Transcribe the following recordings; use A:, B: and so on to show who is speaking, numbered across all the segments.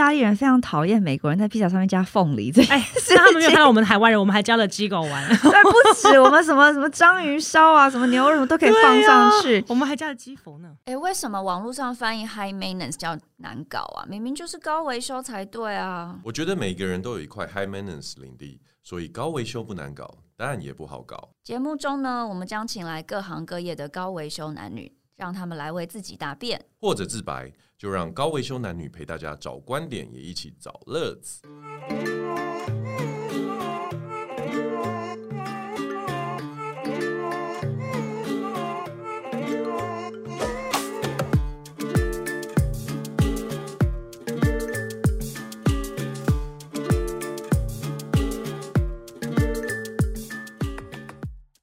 A: 大利人非常讨厌美国人在披萨上面加凤梨，这
B: 哎，是他们没有看到我们台湾人，我们还加了鸡狗丸，
A: 对，不止我们什么什么章鱼烧啊，什么牛肉什么都可以放上去，
B: 啊、我们还加了鸡佛呢。
C: 哎，为什么网络上翻译 high maintenance 叫难搞啊？明明就是高维修才对啊！
D: 我觉得每个人都有一块 high maintenance 领地，所以高维修不难搞，当然也不好搞。
C: 节目中呢，我们将请来各行各业的高维修男女。让他们来为自己答辩，
D: 或者自白，就让高维修男女陪大家找观点，也一起找乐子。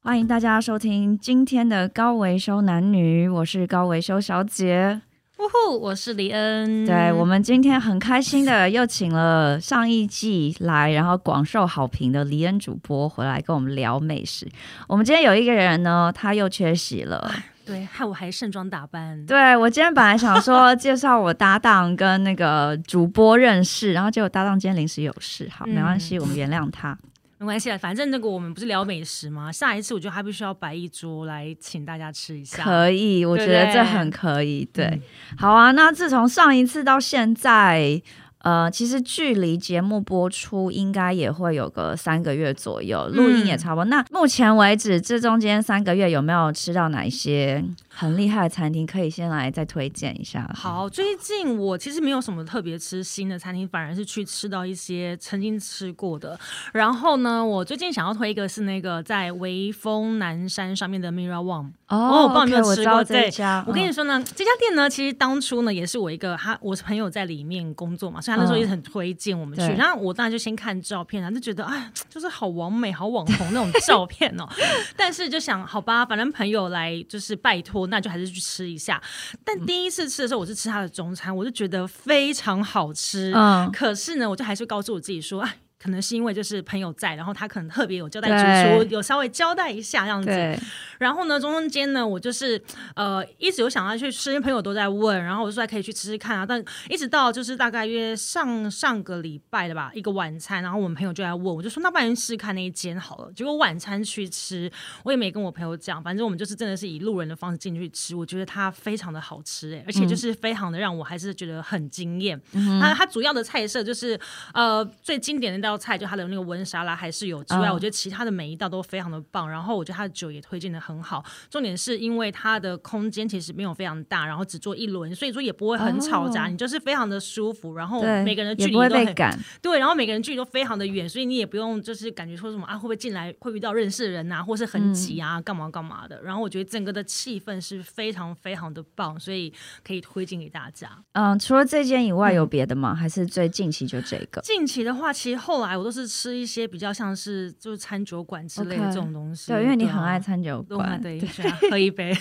A: 欢迎大家收听今天的高维修男女，我是高维修小姐，
B: 呜呼，我是李恩。
A: 对，我们今天很开心的又请了上一季来，然后广受好评的李恩主播回来跟我们聊美食。我们今天有一个人呢，他又缺席了，
B: 对，害我还盛装打扮。
A: 对，我今天本来想说介绍我搭档跟那个主播认识，然后结果搭档今天临时有事，好，没关系，我们原谅他。
B: 没关系，反正那个我们不是聊美食吗？下一次我觉得还必须要摆一桌来请大家吃一下。
A: 可以，我觉得这很可以。对，对，好啊。那自从上一次到现在。呃，其实距离节目播出应该也会有个三个月左右，录音也差不多。嗯、那目前为止，这中间三个月有没有吃到哪一些很厉害的餐厅？可以先来再推荐一下。
B: 好，最近我其实没有什么特别吃新的餐厅，反而是去吃到一些曾经吃过的。然后呢，我最近想要推一个是那个在微风南山上面的 Mira Wang。哦，我不知道有没有吃过这家。我跟你说呢，这家店呢，其实当初呢也是我一个他，我是朋友在里面工作嘛，所以他那时候也很推荐我们去。然后我当然就先看照片啊，就觉得哎，就是好完美、好网红那种照片哦。但是就想，好吧，反正朋友来就是拜托，那就还是去吃一下。但第一次吃的时候，我是吃他的中餐，我就觉得非常好吃。嗯，可是呢，我就还是告诉我自己说，哎。可能是因为就是朋友在，然后他可能特别有交代主厨，有稍微交代一下这样子。然后呢，中间呢，我就是呃一直有想要去吃，因为朋友都在问，然后我就说还可以去吃吃看啊。但一直到就是大概约上上个礼拜的吧，一个晚餐，然后我们朋友就来问，我就说那不然试试看那一间好了。结果晚餐去吃，我也没跟我朋友讲，反正我们就是真的是以路人的方式进去吃。我觉得它非常的好吃哎，而且就是非常的让我还是觉得很惊艳。嗯、它它主要的菜色就是呃最经典的。道菜就它的那个温沙拉还是有之外，我觉得其他的每一道都非常的棒。然后我觉得它的酒也推荐的很好。重点是因为它的空间其实没有非常大，然后只做一轮，所以说也不会很吵杂，你就是非常的舒服。然后每个人的距离都很赶，对，然后每个人距离都非常的远，所以你也不用就是感觉说什么啊会不会进来会遇到认识的人啊，或是很挤啊，干嘛干嘛的。然后我觉得整个的气氛是非常非常的棒，所以可以推荐给大家。
A: 嗯，除了这间以外有别的吗？还是最近期就这个？
B: 近期的话，其实后。后来我都是吃一些比较像是就是餐酒馆之类的这种东西，okay,
A: 对，因为你很爱餐酒馆，
B: 对，对对喝一杯。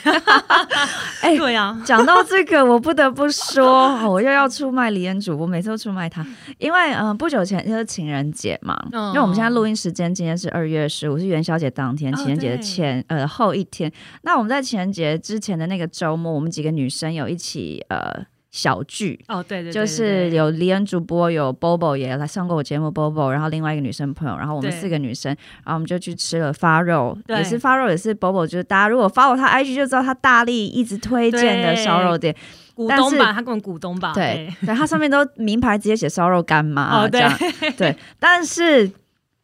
B: 哎，对呀，
A: 讲到这个，我不得不说，我又要出卖李恩主播，我每次都出卖他，因为嗯、呃，不久前就是情人节嘛，嗯、因为我们现在录音时间今天是二月十五，是元宵节当天，情人节的前、哦、呃后一天。那我们在情人节之前的那个周末，我们几个女生有一起呃。小聚
B: 哦，对对，
A: 就是有李恩主播，有 Bobo 也来上过我节目，Bobo，然后另外一个女生朋友，然后我们四个女生，然后我们就去吃了发肉，也是发肉，也是 Bobo，就是大家如果 follow 他 IG 就知道他大力一直推荐的烧肉店，
B: 股东吧，他跟我们股东吧，
A: 对，对，他上面都名牌直接写烧肉干妈，这样，对，但是。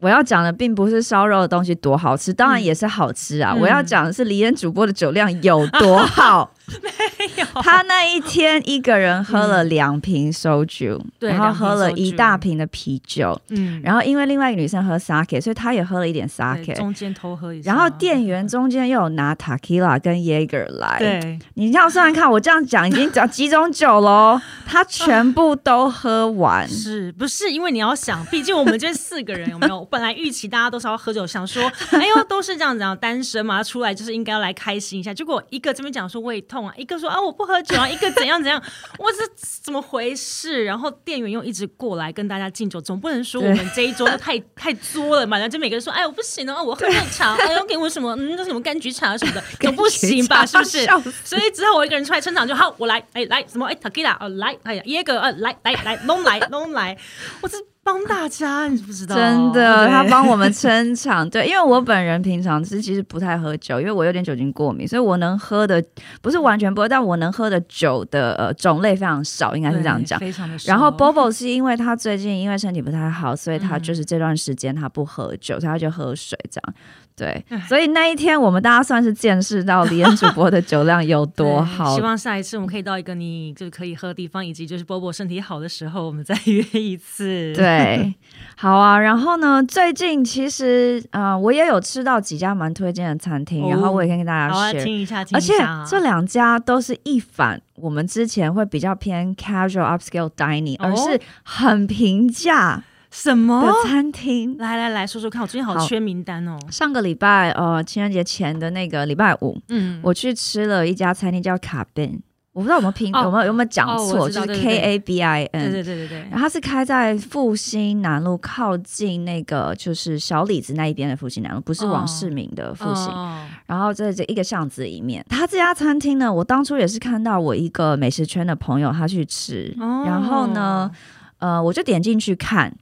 A: 我要讲的并不是烧肉的东西多好吃，当然也是好吃啊。嗯、我要讲的是李恩主播的酒量有多好。没有，他那一天一个人喝了两瓶烧酒，嗯、然后喝了一大瓶的啤酒。嗯，然后因为另外一个女生喝 sake，所以他也喝了一点 sake。
B: 中间偷喝一下。
A: 然后店员中间又有拿 tequila 跟 Jaeger 来。对，你这样算算看，我这样讲已经讲几种酒喽，他全部都喝完。
B: 是不是？因为你要想，毕竟我们这四个人有没有？本来预期大家都是要喝酒，想说，哎呦，都是这样子，单身嘛，出来就是应该要来开心一下。结果一个这边讲说，我也痛啊，一个说啊我不喝酒啊，一个怎样怎样，我是怎么回事？然后店员又一直过来跟大家敬酒，总不能说我们这一桌太太作了嘛？然后就每个人说，哎，我不行了，我喝热茶，哎，要给我什么？嗯，那什么柑橘茶什么的，总不行吧？是不是？所以只好我一个人出来撑场，就好，我来，哎，来什么？哎，Tequila，哦，来，哎呀，耶哥，呃，来来来，弄来弄来，我是。帮大家，你知不知道？
A: 真的，他帮我们撑场。对，因为我本人平常是其实不太喝酒，因为我有点酒精过敏，所以我能喝的不是完全不喝，但我能喝的酒的呃种类非常少，应该是这样讲。
B: 非常的少。
A: 然后 Bobo 是因为他最近因为身体不太好，所以他就是这段时间他不喝酒，所以他就喝水这样。对，所以那一天我们大家算是见识到李恩主播的酒量有多好。
B: 希望下一次我们可以到一个你就是可以喝的地方，以及就是 Bobo 身体好的时候，我们再约一次。
A: 对，好啊。然后呢，最近其实啊、呃，我也有吃到几家蛮推荐的餐厅，哦、然后我也可以跟大家 share
B: 听一下，听一
A: 下。而且这两家都是一反我们之前会比较偏 casual upscale dining，、哦、而是很平价。
B: 什么
A: 的餐厅？
B: 来来来说说看，我最近好缺名单哦。
A: 上个礼拜呃，情人节前的那个礼拜五，嗯，我去吃了一家餐厅叫卡宾，我不知道有没有拼，哦、有没有有没有讲错，哦、就是 K A B I N，
B: 对对对对对。
A: 然后它是开在复兴南路靠近那个就是小李子那一边的复兴南路，不是王世明的复兴。哦、然后在这一个巷子里面，他这家餐厅呢，我当初也是看到我一个美食圈的朋友他去吃，哦、然后呢，呃，我就点进去看。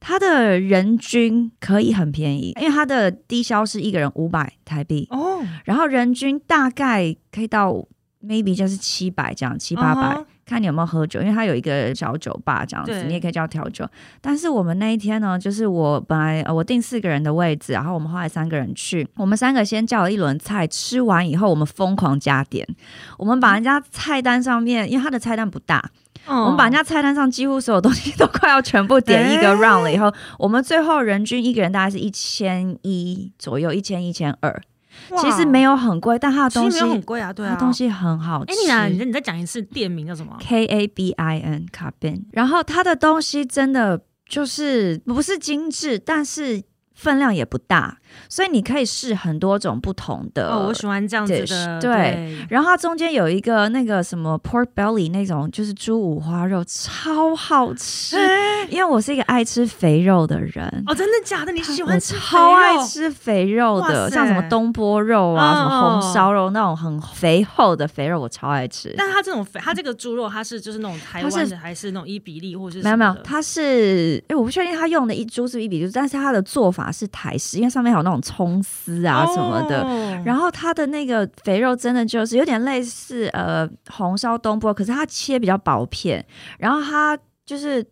A: 它的人均可以很便宜，因为它的低消是一个人五百台币。哦，然后人均大概可以到 maybe 就是七百这样，七八百，哦、看你有没有喝酒，因为它有一个小酒吧这样子，你也可以叫调酒。但是我们那一天呢，就是我本来呃我订四个人的位置，然后我们后来三个人去，我们三个先叫了一轮菜，吃完以后我们疯狂加点，我们把人家菜单上面，因为他的菜单不大。哦、我们把人家菜单上几乎所有东西都快要全部点一个 round 了以后，欸、我们最后人均一个人大概是一千一左右，一千一千二，其实没有很贵，但它的东西
B: 很贵啊，对啊，
A: 它东西很好吃。
B: 哎，你你再讲一次店名叫什么
A: ？K A B I N 卡宾。然后它的东西真的就是不是精致，但是。分量也不大，所以你可以试很多种不同的。
B: 哦，我喜欢这样子的。
A: 对，对，然后它中间有一个那个什么 pork belly 那种，就是猪五花肉，超好吃。欸、因为我是一个爱吃肥肉的人。
B: 哦，真的假的？你喜欢吃？
A: 超爱吃肥肉的，像什么东坡肉啊，哦、什么红烧肉那种很肥厚的肥肉，我超爱吃。
B: 但它这种肥，它这个猪肉，它是就是那种台湾还是那种伊比利，或者是
A: 没有没有？它是哎，我不确定它用的一猪是伊比利，但是它的做法。是台式，因为上面还有那种葱丝啊什么的，哦、然后它的那个肥肉真的就是有点类似呃红烧东坡，可是它切比较薄片，然后它就是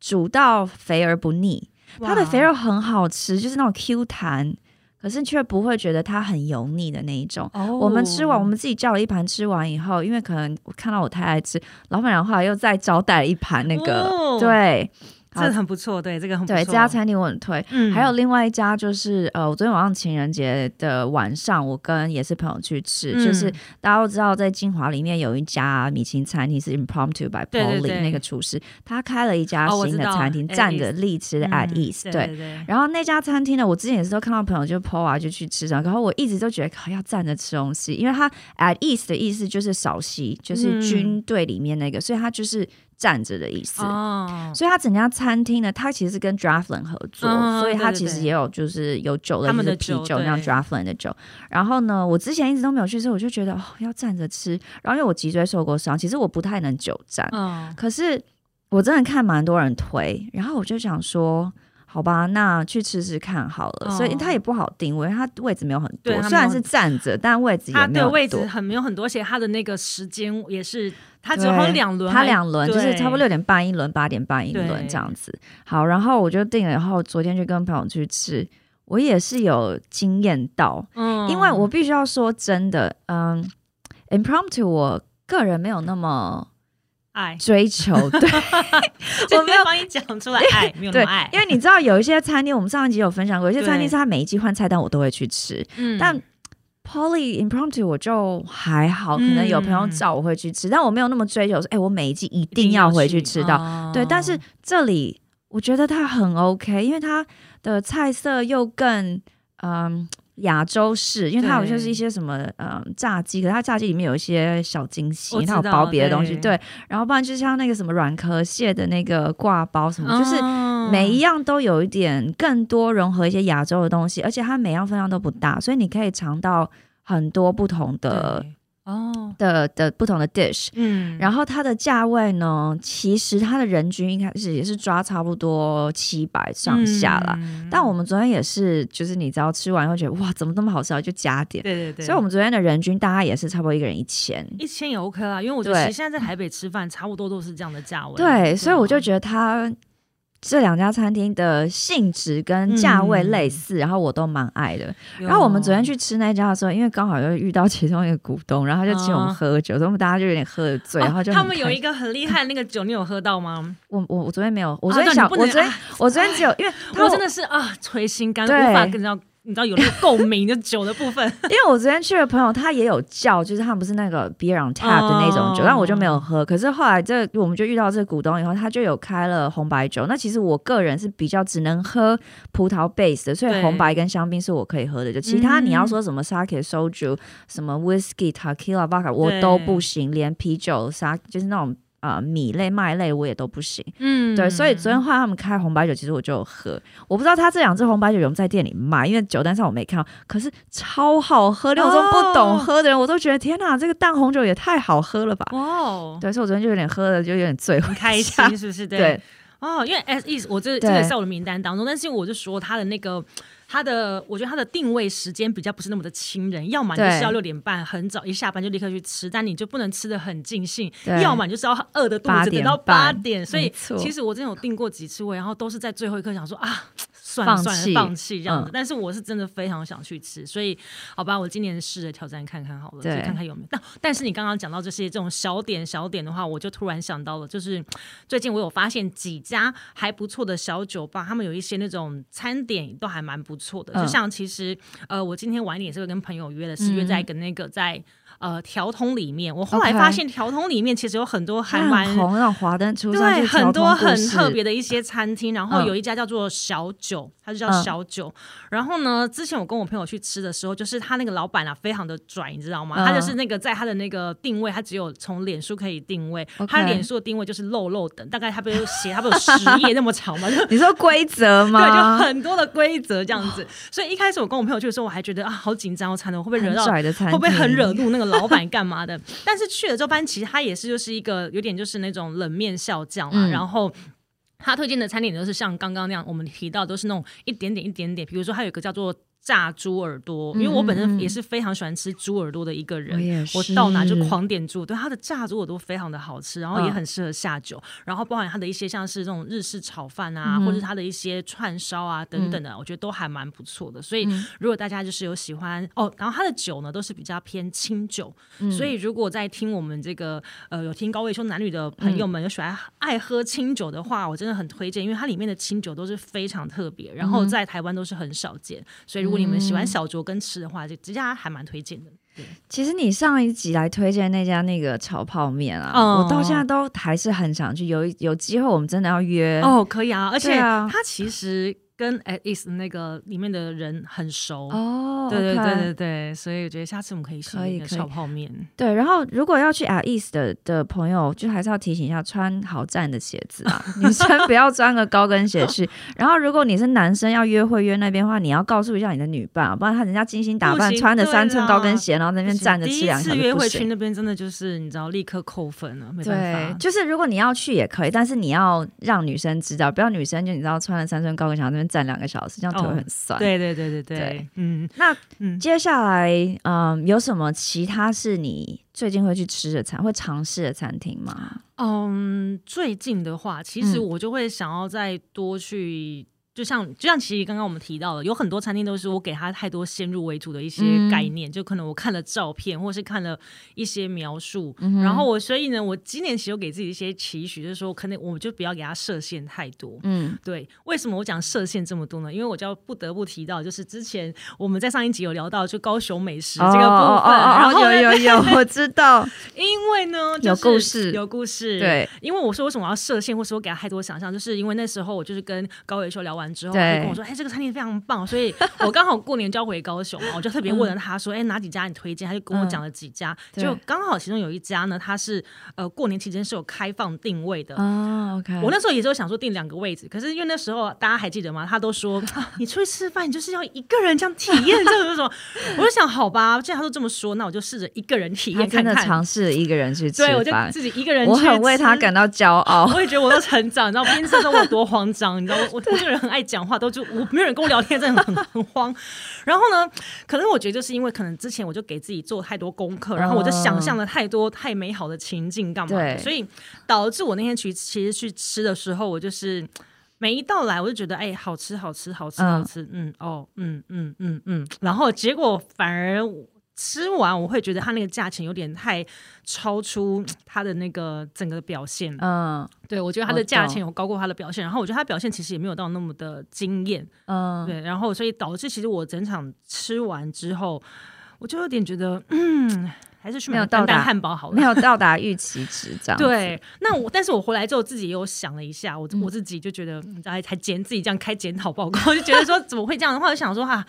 A: 煮到肥而不腻，它的肥肉很好吃，就是那种 Q 弹，可是却不会觉得它很油腻的那一种。哦、我们吃完，我们自己叫了一盘，吃完以后，因为可能我看到我太爱吃，老板娘后来又再招待了一盘那个，哦、对。
B: 这很不错，对这个很不错。
A: 对这家餐厅我很推，嗯，还有另外一家就是呃，我昨天晚上情人节的晚上，我跟也是朋友去吃，嗯、就是大家都知道在金华里面有一家米其林餐厅是 Impromptu by Polly 那个厨师，他开了一家新的餐厅，站着立吃的 At East，对，然后那家餐厅呢，我之前也是都看到朋友就 po 啊就去吃，然后我一直都觉得要站着吃东西，因为他 At East 的意思就是少席，就是军队里面那个，嗯、所以他就是。站着的意思，哦、所以他整家餐厅呢，他其实是跟 Draftland 合作，哦、所以他其实也有就是有酒的，就是啤酒那样 Draftland 的酒。然后呢，我之前一直都没有去吃，我就觉得哦要站着吃。然后因为我脊椎受过伤，其实我不太能久站，嗯、可是我真的看蛮多人推，然后我就想说。好吧，那去吃吃看好了。哦、所以它也不好定位，它位置没有很多。虽然是站着，但位置也没有多。
B: 位置很没有很多，而且它的那个时间也是，它只有两轮。
A: 它两轮就是差不多六点半一轮，八点半一轮这样子。好，然后我就定了，然后昨天就跟朋友去吃，我也是有惊艳到。嗯，因为我必须要说真的，嗯，Impromptu 我个人没有那么。
B: 爱
A: 追求，对，
B: 我没有帮你讲出来，爱没有那么爱，
A: 因为你知道有一些餐厅，我们上一集有分享过，有些餐厅是他每一季换菜单，我都会去吃。嗯，但 Polly Impromptu 我就还好，可能有朋友找我会去吃，但我没有那么追求，说哎，我每一季一定要回去吃到。对，但是这里我觉得它很 OK，因为它的菜色又更嗯。亚洲式，因为它好像是一些什么嗯炸鸡，可是它炸鸡里面有一些小惊喜，它有包别的东西，对，对。然后不然就像那个什么软壳蟹的那个挂包什么，哦、就是每一样都有一点更多融合一些亚洲的东西，而且它每样分量都不大，所以你可以尝到很多不同的。哦，的的不同的 dish，嗯，然后它的价位呢，其实它的人均一开始也是抓差不多七百上下啦。嗯、但我们昨天也是，就是你知道吃完以后觉得哇，怎么那么好吃啊，就加点。对对对。所以我们昨天的人均大概也是差不多一个人一千，
B: 一千也 OK 啦，因为我觉得其实现在在台北吃饭差不多都是这样的价位。
A: 对，对所以我就觉得它。这两家餐厅的性质跟价位类似，嗯、然后我都蛮爱的。然后我们昨天去吃那家的时候，因为刚好又遇到其中一个股东，然后他就请我们喝酒，哦、所以我们大家就有点喝醉，然后就、哦、
B: 他们有一个很厉害的那个酒，你有喝到吗？
A: 我我我昨天没有，我昨天想，啊、我昨天、啊、我昨天只有，因为
B: 我真的是啊，捶心肝，无法跟到。你知道有那个共鸣的酒的部分，
A: 因为我昨天去的朋友他也有叫，就是他们不是那个 beer on tap 的那种酒，但我就没有喝。可是后来这我们就遇到这个股东以后，他就有开了红白酒。那其实我个人是比较只能喝葡萄 base 的，所以红白跟香槟是我可以喝的。就其他你要说什么 sake soju 什么 whiskey tequila vodka 我都不行，连啤酒沙就是那种。啊、呃，米类、麦类我也都不行。嗯，对，所以昨天换他们开红白酒，其实我就有喝。我不知道他这两支红白酒有没有在店里卖，因为酒单上我没看到。可是超好喝，连我这种不懂喝的人，我都觉得天哪，这个淡红酒也太好喝了吧！哦，对，所以我昨天就有点喝的，就有点醉，
B: 很开心，是不是？对。
A: 对
B: 哦，因为 is 我这这个在我的名单当中，但是我就说他的那个。他的，我觉得他的定位时间比较不是那么的亲人，要么就是要六点半很早一下班就立刻去吃，但你就不能吃的很尽兴，要么就是要饿的肚子等到八点。所以其实我真的有订过几次位，然后都是在最后一刻想说啊，算了算了，放弃这样子。但是我是真的非常想去吃，所以好吧，我今年试着挑战看看好了，就看看有没有。但但是你刚刚讲到这些这种小点小点的话，我就突然想到了，就是最近我有发现几家还不错的小酒吧，他们有一些那种餐点都还蛮不错。错的，就像其实，呃，我今天晚点也是会跟朋友约的，是约在跟那个在。呃，条通里面，我后来发现条通里面其实有很多还蛮
A: 红那华灯初
B: 上，对，很多很特别的一些餐厅。然后有一家叫做小酒，它就叫小酒。然后呢，之前我跟我朋友去吃的时候，就是他那个老板啊，非常的拽，你知道吗？他就是那个在他的那个定位，他只有从脸书可以定位，他脸书的定位就是漏漏等，大概他不是写他不有十页那么长吗？
A: 你说规则吗？
B: 对，就很多的规则这样子。所以一开始我跟我朋友去的时候，我还觉得啊，好紧张，我才能会不会惹到，会不会很惹怒那个老板干嘛的？但是去了之后，发现其实他也是就是一个有点就是那种冷面笑匠嘛。嗯、然后他推荐的餐点都是像刚刚那样，我们提到都是那种一点点一点点。比如说，他有一个叫做。炸猪耳朵，因为我本身也是非常喜欢吃猪耳朵的一个人，嗯、我，到哪就狂点猪。对，它的炸猪耳朵非常的好吃，然后也很适合下酒，嗯、然后包含它的一些像是这种日式炒饭啊，嗯、或者它的一些串烧啊等等的，嗯、我觉得都还蛮不错的。所以如果大家就是有喜欢哦，然后它的酒呢都是比较偏清酒，嗯、所以如果在听我们这个呃有听高位说男女的朋友们有喜欢爱喝清酒的话，我真的很推荐，因为它里面的清酒都是非常特别，然后在台湾都是很少见，所以如果你们喜欢小酌跟吃的话，就这家还蛮推荐的。对，
A: 其实你上一集来推荐那家那个炒泡面啊，哦、我到现在都还是很想去。有有机会我们真的要约
B: 哦，可以啊，而且它其实。跟 At East 那个里面的人很熟哦，对对对对对，所以我觉得下次我们可以吃一个炒泡面。
A: 对，然后如果要去 At East 的的朋友，就还是要提醒一下，穿好站的鞋子啊，女生不要穿个高跟鞋去。然后如果你是男生要约会约那边的话，你要告诉一下你的女伴，不然他人家精心打扮，穿着三寸高跟鞋，然后在那边站着吃两个。第一次约会去那
B: 边真的就是你知道立刻扣分了，没办法。
A: 对，就是如果你要去也可以，但是你要让女生知道，不要女生就你知道穿了三寸高跟鞋在那边站两个小时，这样腿很酸。
B: 哦、对对对对对，对嗯，
A: 那接下来嗯，有什么其他是你最近会去吃的餐，会尝试的餐厅吗？
B: 嗯，最近的话，其实我就会想要再多去。就像就像其实刚刚我们提到的，有很多餐厅都是我给他太多先入为主的一些概念，嗯、就可能我看了照片或是看了一些描述，嗯、然后我所以呢，我今年其实有给自己一些期许，就是说可能我就不要给他设限太多。嗯，对。为什么我讲设限这么多呢？因为我就要不得不提到，就是之前我们在上一集有聊到就高雄美食这个部分，哦哦哦哦然后有有有我知道，因为呢、就是、有故事有故事，对，因为我说为什么我要设限，或是我给他太多想象，就是因为那时候我就是跟高伟修聊完。完之后，他就跟我说：“哎，这个餐厅非常棒。”所以我刚好过年就要回高雄嘛，我就特别问了他说：“哎，哪几家你推荐？”他就跟我讲了几家，就刚好其中有一家呢，他是呃过年期间是有开放定位的
A: 哦。OK，
B: 我那时候也是有想说订两个位置，可是因为那时候大家还记得吗？他都说你出去吃饭，你就是要一个人这样体验这种什么，我就想好吧，既然他都这么说，那我就试着一个人体验看看，
A: 尝试一个人去吃，
B: 对，我就自己一个人去，
A: 我很为他感到骄傲，
B: 我也觉得我都成长，你知道，边吃都我多慌张，你知道，我我这个人很爱讲话，都就我没有人跟我聊天，真的很很慌。然后呢，可能我觉得就是因为可能之前我就给自己做太多功课，然后我就想象了太多太美好的情境干嘛的，所以导致我那天去其实去吃的时候，我就是每一道来我就觉得哎，好吃好吃好吃好吃，嗯哦嗯嗯嗯嗯，然后结果反而。吃完我会觉得它那个价钱有点太超出它的那个整个表现，嗯，对我觉得它的价钱有高过它的表现，然后我觉得它表现其实也没有到那么的惊艳，嗯，对，然后所以导致其实我整场吃完之后，我就有点觉得，嗯，还是去买到达汉堡好了，
A: 没有到达预期值这样。
B: 对，那我但是我回来之后自己也有想了一下，我我自己就觉得，还还检自己这样开检讨报告，就觉得说怎么会这样的话，就想说哈。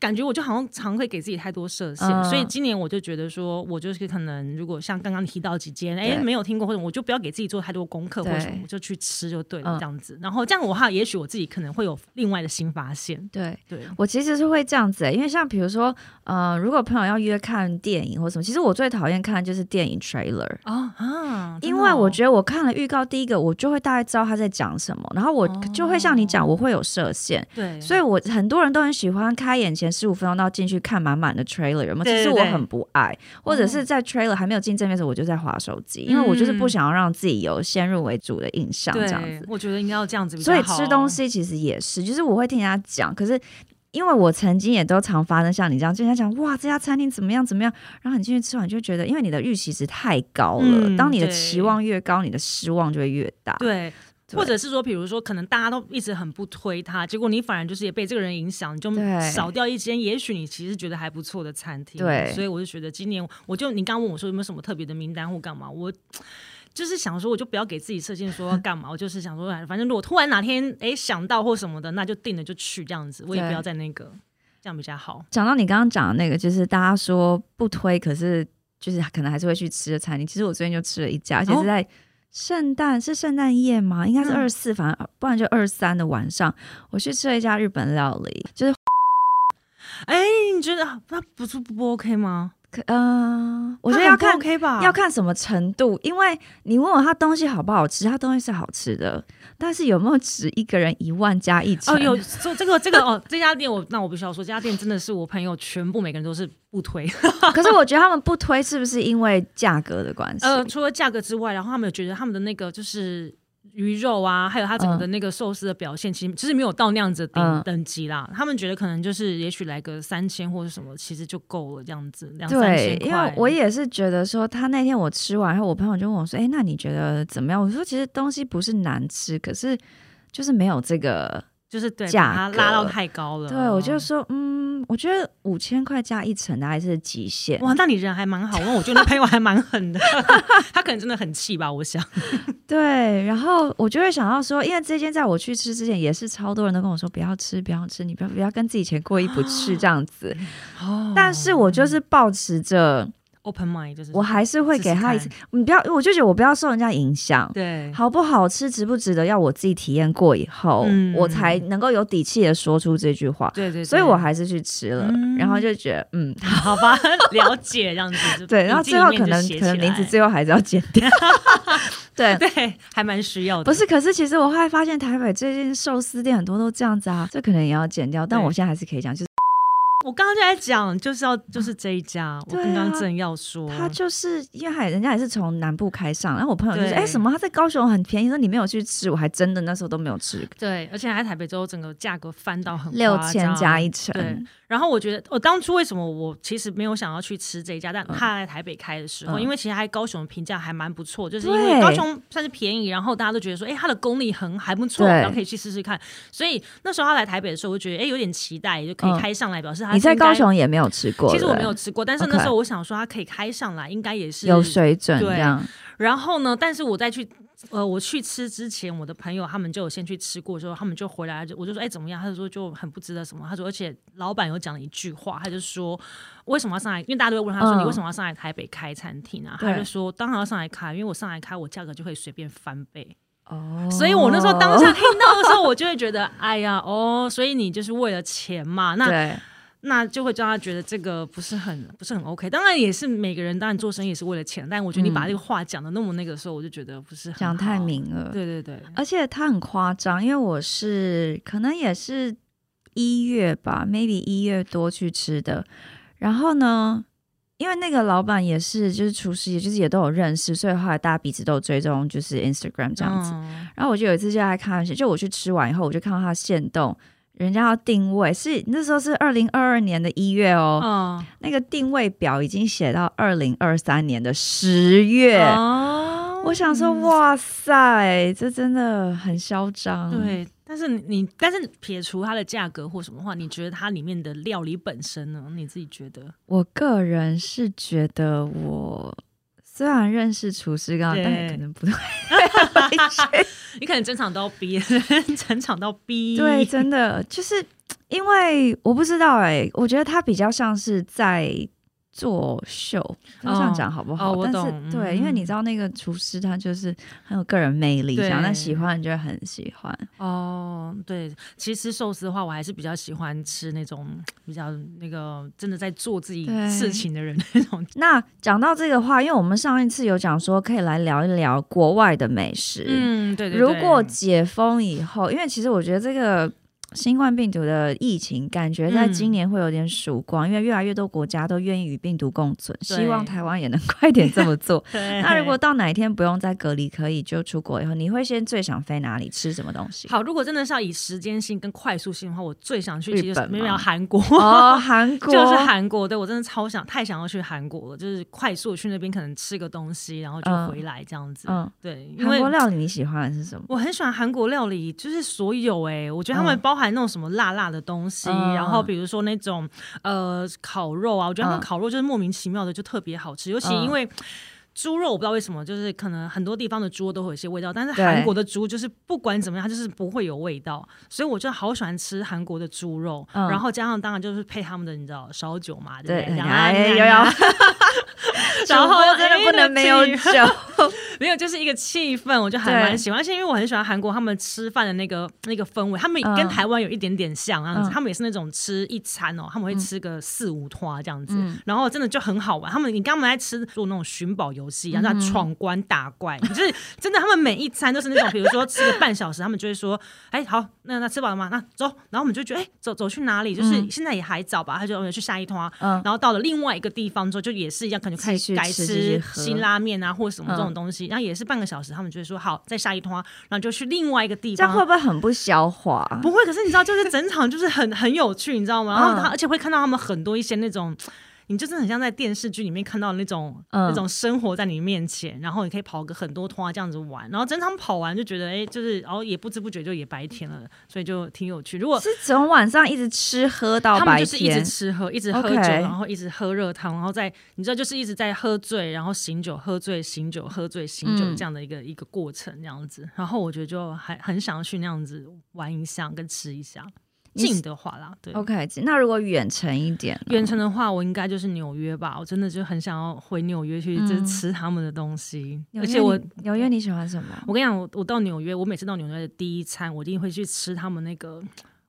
B: 感觉我就好像常会给自己太多设限，嗯、所以今年我就觉得说，我就是可能如果像刚刚提到几间，哎对，没有听过或者我就不要给自己做太多功课，或者什么，我就去吃就对了，这样子。嗯、然后这样的话，也许我自己可能会有另外的新发现。
A: 对。对，我其实是会这样子、欸，因为像比如说，呃，如果朋友要约看电影或什么，其实我最讨厌看的就是电影 trailer
B: 啊啊，
A: 因为我觉得我看了预告，第一个我就会大概知道他在讲什么，然后我就会像你讲，我会有设限。对，所以我很多人都很喜欢开眼前十五分钟到进。去看满满的 trailer 有没有？其实我很不爱，或者是在 trailer 还没有进正面的时候，我就在划手机，因为我就是不想要让自己有先入为主的印象，这样子。
B: 我觉得应该要这样子。
A: 所以吃东西其实也是，就是我会听人家讲，可是因为我曾经也都常发生像你这样，就人家讲哇这家餐厅怎么样怎么样，然后你进去吃完就觉得，因为你的预期值太高了，当你的期望越高，你的失望就会越大。
B: 对。或者是说，比如说，可能大家都一直很不推他，结果你反而就是也被这个人影响，你就少掉一间，也许你其实觉得还不错的餐厅。对，所以我就觉得今年，我就你刚问我说有没有什么特别的名单或干嘛，我就是想说，我就不要给自己设限，说要干嘛，我就是想说，反正如果突然哪天哎想到或什么的，那就定了就去这样子，我也不要在那个这样比较好。
A: 讲到你刚刚讲的那个，就是大家说不推，可是就是可能还是会去吃的餐厅。其实我最近就吃了一家，而且是在。圣诞是圣诞夜吗？应该是二十四，反正不然就二十三的晚上，我去吃了一家日本料理，就是，
B: 哎，你觉得那不是不 OK 吗？
A: 可嗯、呃，我觉得要看 OK 吧，要看什么程度。因为你问我他东西好不好吃，他东西是好吃的，但是有没有值一个人一万加一成？
B: 哦，有 这这个这个哦，这家店我那我必须要说，这家店真的是我朋友全部每个人都是不推。
A: 可是 我觉得他们不推是不是因为价格的关系？
B: 呃，除了价格之外，然后他们有觉得他们的那个就是。鱼肉啊，还有它整个的那个寿司的表现，嗯、其实其实没有到那样子的等等级啦。嗯、他们觉得可能就是也许来个三千或者什么，其实就够了这样子，两三千。
A: 对，因为我也是觉得说，他那天我吃完后，我朋友就问我说：“哎、欸，那你觉得怎么样？”我说：“其实东西不是难吃，可是就是没有这个。”
B: 就是对，把它拉到太高了。
A: 对，我就说，嗯，我觉得五千块加一层的还是极限。
B: 哇，那你人还蛮好，因为我觉得那朋友还蛮狠的，他可能真的很气吧，我想。
A: 对，然后我就会想到说，因为这间在我去吃之前，也是超多人都跟我说不要吃，不要吃，你不要不要跟自己钱过意不去这样子。哦。但是我就是保持着。
B: Open mind 就是，
A: 我还是会给他一次。你不要，我就觉得我不要受人家影响。
B: 对，
A: 好不好吃，值不值得，要我自己体验过以后，嗯、我才能够有底气的说出这句话。对，对对，所以我还是去吃了，嗯、然后就觉得，嗯，
B: 好吧，了解这样子。
A: 对，然后最后可能可能名字最后还是要剪掉。对
B: 对，还蛮需要的。
A: 不是，可是其实我后来发现台北最近寿司店很多都这样子啊，这可能也要剪掉。但我现在还是可以讲，就是。
B: 我刚刚就在讲，就是要就是这一家，啊、我刚刚正要说，
A: 他就是因为还人家也是从南部开上，然后我朋友就说，哎、欸，什么？他在高雄很便宜，说你没有去吃，我还真的那时候都没有吃。
B: 对，而且还在台北之后，整个价格翻到很
A: 六千加一成。
B: 对。然后我觉得，我当初为什么我其实没有想要去吃这一家，但他在台北开的时候，嗯、因为其实他高雄的评价还蛮不错，就是因为高雄算是便宜，然后大家都觉得说，哎，他的功力很还不错，然后可以去试试看。所以那时候他来台北的时候，我就觉得，哎，有点期待，就可以开上来，表示他、嗯、
A: 你在高雄也没有吃过。
B: 其实我没有吃过，但是那时候我想说，他可以开上来，应该也是
A: 有水准这样。
B: 对。然后呢，但是我再去。呃，我去吃之前，我的朋友他们就有先去吃过，之后他们就回来，我就说，哎，怎么样？他就说就很不值得什么。他说，而且老板有讲了一句话，他就说，为什么要上来？因为大家都会问他说，嗯、你为什么要上来台北开餐厅啊？他就说，当然要上来开，因为我上来开，我价格就可以随便翻倍。哦，所以我那时候当下 听到的时候，我就会觉得，哎呀，哦，所以你就是为了钱嘛？那。对那就会让他觉得这个不是很不是很 OK。当然也是每个人当然做生意也是为了钱，但我觉得你把这个话讲的那么那个时候，我就觉得不是很
A: 讲太明了。
B: 对对对，
A: 而且他很夸张，因为我是可能也是一月吧，maybe 一月多去吃的。然后呢，因为那个老板也是就是厨师，也就是也都有认识，所以后来大家彼此都有追踪，就是 Instagram 这样子。嗯、然后我就有一次就在看，就我去吃完以后，我就看到他现动。人家要定位，是那时候是二零二二年的一月哦，哦，那个定位表已经写到二零二三年的十月。哦，我想说，嗯、哇塞，这真的很嚣张。
B: 对，但是你，但是撇除它的价格或什么话，你觉得它里面的料理本身呢？你自己觉得？
A: 我个人是觉得我。虽然认识厨师刚刚，但可能不对。
B: 你可能整场都要逼，整场都要逼。
A: 对，真的就是因为我不知道哎、欸，我觉得他比较像是在。作秀，这样讲好不好？但是对，因为你知道那个厨师他就是很有个人魅力，这样，但喜欢你就会很喜欢。
B: 哦，对，其实寿司的话，我还是比较喜欢吃那种比较那个真的在做自己事情的人那种。
A: 那讲到这个话，因为我们上一次有讲说可以来聊一聊国外的美食。
B: 嗯，对对对。
A: 如果解封以后，因为其实我觉得这个。新冠病毒的疫情，感觉在今年会有点曙光，嗯、因为越来越多国家都愿意与病毒共存。希望台湾也能快点这么做。那如果到哪一天不用再隔离，可以就出国以后，你会先最想飞哪里吃什么东西？
B: 好，如果真的是要以时间性跟快速性的话，我最想去其实没有韩国
A: 哦，韩国
B: 就是韩国。对我真的超想，太想要去韩国了，就是快速去那边可能吃个东西，然后就回来这样子。嗯，嗯对。
A: 韩国料理你喜欢的是什么？
B: 我很喜欢韩国料理，就是所有哎、欸，我觉得他们包。还那种什么辣辣的东西，嗯、然后比如说那种呃烤肉啊，我觉得他们烤肉就是莫名其妙的就特别好吃，嗯、尤其因为猪肉我不知道为什么，就是可能很多地方的猪肉都会有一些味道，但是韩国的猪就是不管怎么样，它就是不会有味道，所以我就好喜欢吃韩国的猪肉，嗯、然后加上当然就是配他们的你知道烧酒嘛，对不对？哎，有有，然后 真的不能没有酒。没有，就是一个气氛，我就还蛮喜欢，而且因为我很喜欢韩国他们吃饭的那个那个氛围，他们跟台湾有一点点像样子，嗯、他们也是那种吃一餐哦，他们会吃个四五摊这样子，嗯、然后真的就很好玩。他们你刚刚在吃做那种寻宝游戏，然后在闯关打怪，嗯、就是真的，他们每一餐都是那种，比如说吃个半小时，他们就会说，哎，好，那那吃饱了吗？那走，然后我们就觉得，哎，走走去哪里？就是现在也还早吧，他就我们去下一摊，嗯、然后到了另外一个地方之后，就也是一样，可能开始改吃辛拉面啊，或者什么这种东西。然后也是半个小时，他们就会说好，再下一通，然后就去另外一个地方。
A: 这样会不会很不消化？
B: 不会，可是你知道，就是整场就是很 很有趣，你知道吗？然后他而且会看到他们很多一些那种。你就是很像在电视剧里面看到的那种、嗯、那种生活在你面前，然后你可以跑个很多通啊，这样子玩，然后整场跑完就觉得哎、欸，就是然后也不知不觉就也白天了，所以就挺有趣。如果
A: 是从晚上一直吃喝到白天，他们
B: 就是一直吃喝，一直喝酒，Okay. 然后一直喝热汤，然后再你知道就是一直在喝醉，然后醒酒，喝醉醒酒，喝醉醒酒这样的一个、嗯、一个过程，这样子。然后我觉得就还很想要去那样子玩一下，跟吃一下。近的话啦，对
A: ，OK。那如果远程一点，
B: 远程的话，我应该就是纽约吧。我真的就很想要回纽约去，就是吃他们的东西。嗯、而且我
A: 纽约你喜欢什么？
B: 我跟你讲，我我到纽约，我每次到纽约的第一餐，我一定会去吃他们那个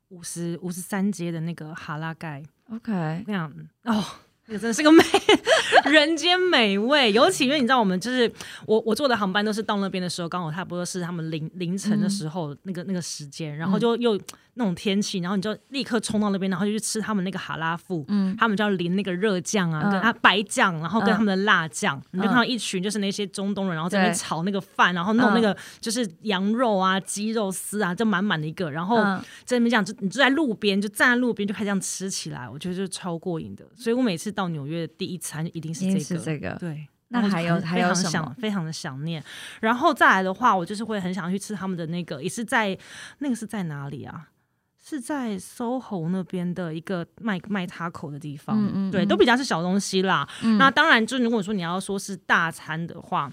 B: 五十五十三街的那个哈拉盖。
A: OK，
B: 我跟你讲哦。这真的是个美 人间美味，尤其因为你知道，我们就是我我坐的航班都是到那边的时候，刚好差不多是他们凌凌晨的时候，那个那个时间，然后就又那种天气，然后你就立刻冲到那边，然后就去吃他们那个哈拉富，嗯，他们就要淋那个热酱啊，白酱，然后跟他们的辣酱，你就看到一群就是那些中东人，然后在那边炒那个饭，然后弄那个就是羊肉啊、鸡肉丝啊，就满满的一个，然后在那边这样，就你就在路边就站在路边就开始这样吃起来，我觉得就超过瘾的，所以我每次到。到纽约的第一餐一定是这个，
A: 是这个
B: 对。
A: 那还有还有
B: 什么？非常的想念。然后再来的话，我就是会很想去吃他们的那个，也是在那个是在哪里啊？是在 SOHO 那边的一个卖卖 taco 的地方。嗯嗯，对，都比较是小东西啦。嗯、那当然，就如果说你要说是大餐的话。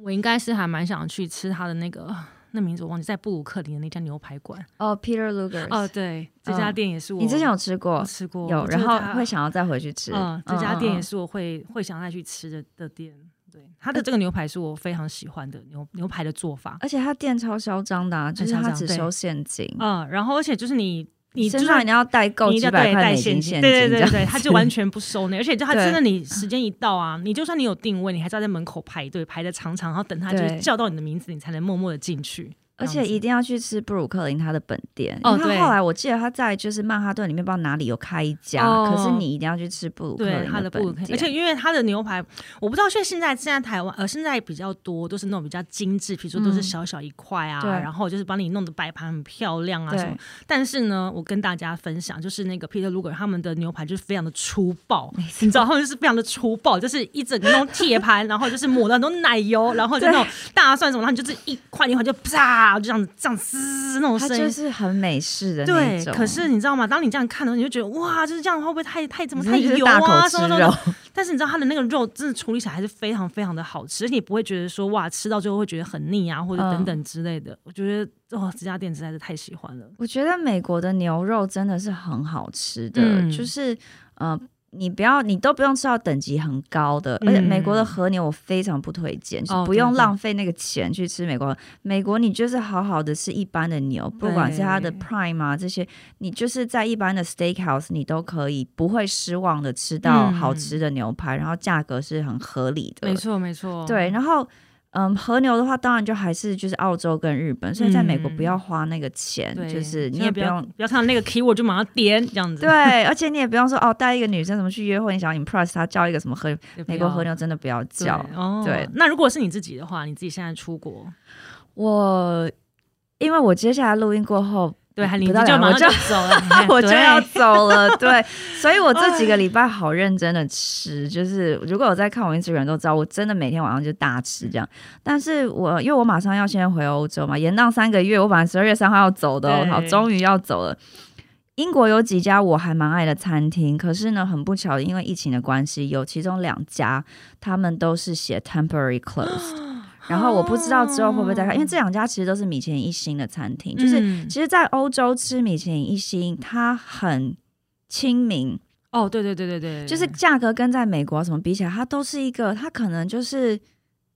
B: 我应该是还蛮想去吃他的那个。那名字我忘记，在布鲁克林的那家牛排馆
A: 哦，Peter Luger
B: 哦，对，这家店也是我。
A: 你之前有吃过？
B: 吃过，
A: 有，然后会想要再回去吃。
B: 嗯，这家店也是我会会想再去吃的的店。对，他的这个牛排是我非常喜欢的牛牛排的做法，
A: 而且他店超嚣张的，就是他只收现金。
B: 嗯，然后而且就是你你
A: 身上一定要代购几百块美金现金，
B: 对对对对，他就完全不收那，而且就他真的你时间一到啊，你就算你有定位，你还是要在门口排队排的长长，然后等他就是叫到你的名字，你才能默默的进去。
A: 而且一定要去吃布鲁克林他的本店，哦，对。后来我记得他在就是曼哈顿里面不知道哪里有开一家，哦、可是你一定要去吃布鲁克林他的布鲁克林。
B: 而且因为他的牛排，我不知道，现现在现在台湾呃现在比较多都是那种比较精致，比如说都是小小一块啊，嗯、然后就是帮你弄的摆盘很漂亮啊什么。但是呢，我跟大家分享，就是那个 Peter Luger 他们的牛排就是非常的粗暴，你知道他们就是非常的粗暴，就是一整个那种铁盘，然后就是抹了很多奶油，然后就那种大蒜什么，然后你就是一块一块就啪就这样子这样子。滋，那种声音
A: 就是很美式的那种。
B: 对，可是你知道吗？当你这样看的时候，你就觉得哇，就是这样会不会太太怎么太 油啊？什么什么？但是你知道它的那个肉真的处理起来还是非常非常的好吃，而且你不会觉得说哇，吃到最后会觉得很腻啊，或者等等之类的。嗯、我觉得哇，这家店实在是太喜欢了。
A: 我觉得美国的牛肉真的是很好吃的，嗯、就是呃。你不要，你都不用吃到等级很高的，而且美国的和牛我非常不推荐，就不用浪费那个钱去吃美国。美国你就是好好的吃一般的牛，不管是它的 Prime 啊这些，你就是在一般的 Steakhouse 你都可以不会失望的吃到好吃的牛排，然后价格是很合理的。
B: 没错，没错。对，
A: 然后。嗯，和牛的话，当然就还是就是澳洲跟日本，所以在美国不要花那个钱，嗯、就是你也不用
B: 不要看到那个 keyword 就马上点这样子。
A: 对，而且你也不用说哦，带一个女生怎么去约会，你想要 impress 她叫一个什么和美国和牛真的不要叫。对，哦、对，
B: 那如果是你自己的话，你自己现在出国，
A: 我因为我接下来录音过后。
B: 对，还不到两 我就走了，
A: 我就要走了。对，所以我这几个礼拜好认真的吃，就是如果我在看我 Instagram 都知道，我真的每天晚上就大吃这样。但是我因为我马上要先回欧洲嘛，延宕三个月，我本来十二月三号要走的，好，终于要走了。英国有几家我还蛮爱的餐厅，可是呢，很不巧，因为疫情的关系，有其中两家他们都是写 temporary closed。然后我不知道之后会不会再开，因为这两家其实都是米其林一星的餐厅。就是其实，在欧洲吃米其林一星，它很亲民。
B: 哦，对对对对对，
A: 就是价格跟在美国什么比起来，它都是一个，它可能就是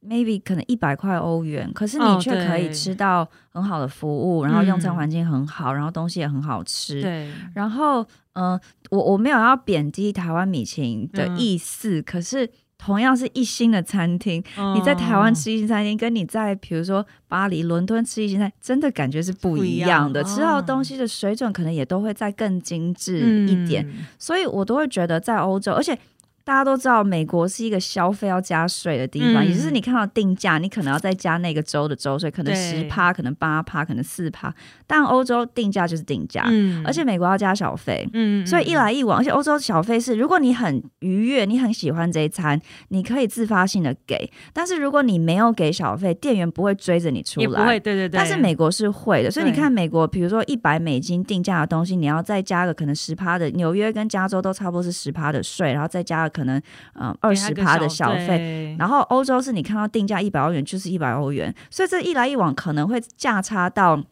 A: maybe 可能一百块欧元，可是你却可以吃到很好的服务，然后用餐环境很好，然后东西也很好吃。对，然后嗯、呃，我我没有要贬低台湾米其林的意思，可是。同样是一星的餐厅，你在台湾吃一星餐厅，跟你在比如说巴黎、伦敦吃一星餐厅，真的感觉是不一样的。吃到的东西的水准可能也都会再更精致一点，所以我都会觉得在欧洲，而且。大家都知道，美国是一个消费要加税的地方，嗯、也就是你看到定价，你可能要再加那个州的州税，可能十趴，可能八趴，可能四趴。但欧洲定价就是定价，嗯、而且美国要加小费，嗯、所以一来一往，而且欧洲小费是，如果你很愉悦，你很喜欢这一餐，你可以自发性的给。但是如果你没有给小费，店员不会追着你出来，
B: 不会，对对对。
A: 但是美国是会的，所以你看美国，比如说一百美金定价的东西，你要再加个可能十趴的，纽约跟加州都差不多是十趴的税，然后再加个可能。嗯，二十趴的小费，然后欧洲是你看到定价一百欧元就是一百欧元，所以这一来一往可能会价差到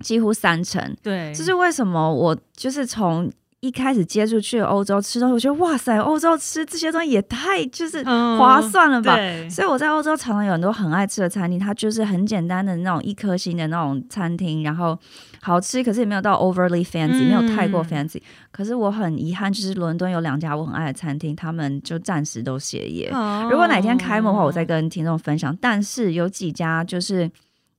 A: 几乎三成。对，这是为什么我就是从一开始接触去欧洲吃东西，我觉得哇塞，欧洲吃这些东西也太就是划算了吧。嗯、所以我在欧洲常常有很多很爱吃的餐厅，它就是很简单的那种一颗星的那种餐厅，然后。好吃，可是也没有到 overly fancy，嗯、没有太过 fancy。可是我很遗憾，就是伦敦有两家我很爱的餐厅，他们就暂时都歇业。哦、如果哪天开幕的话，我再跟听众分享。但是有几家就是。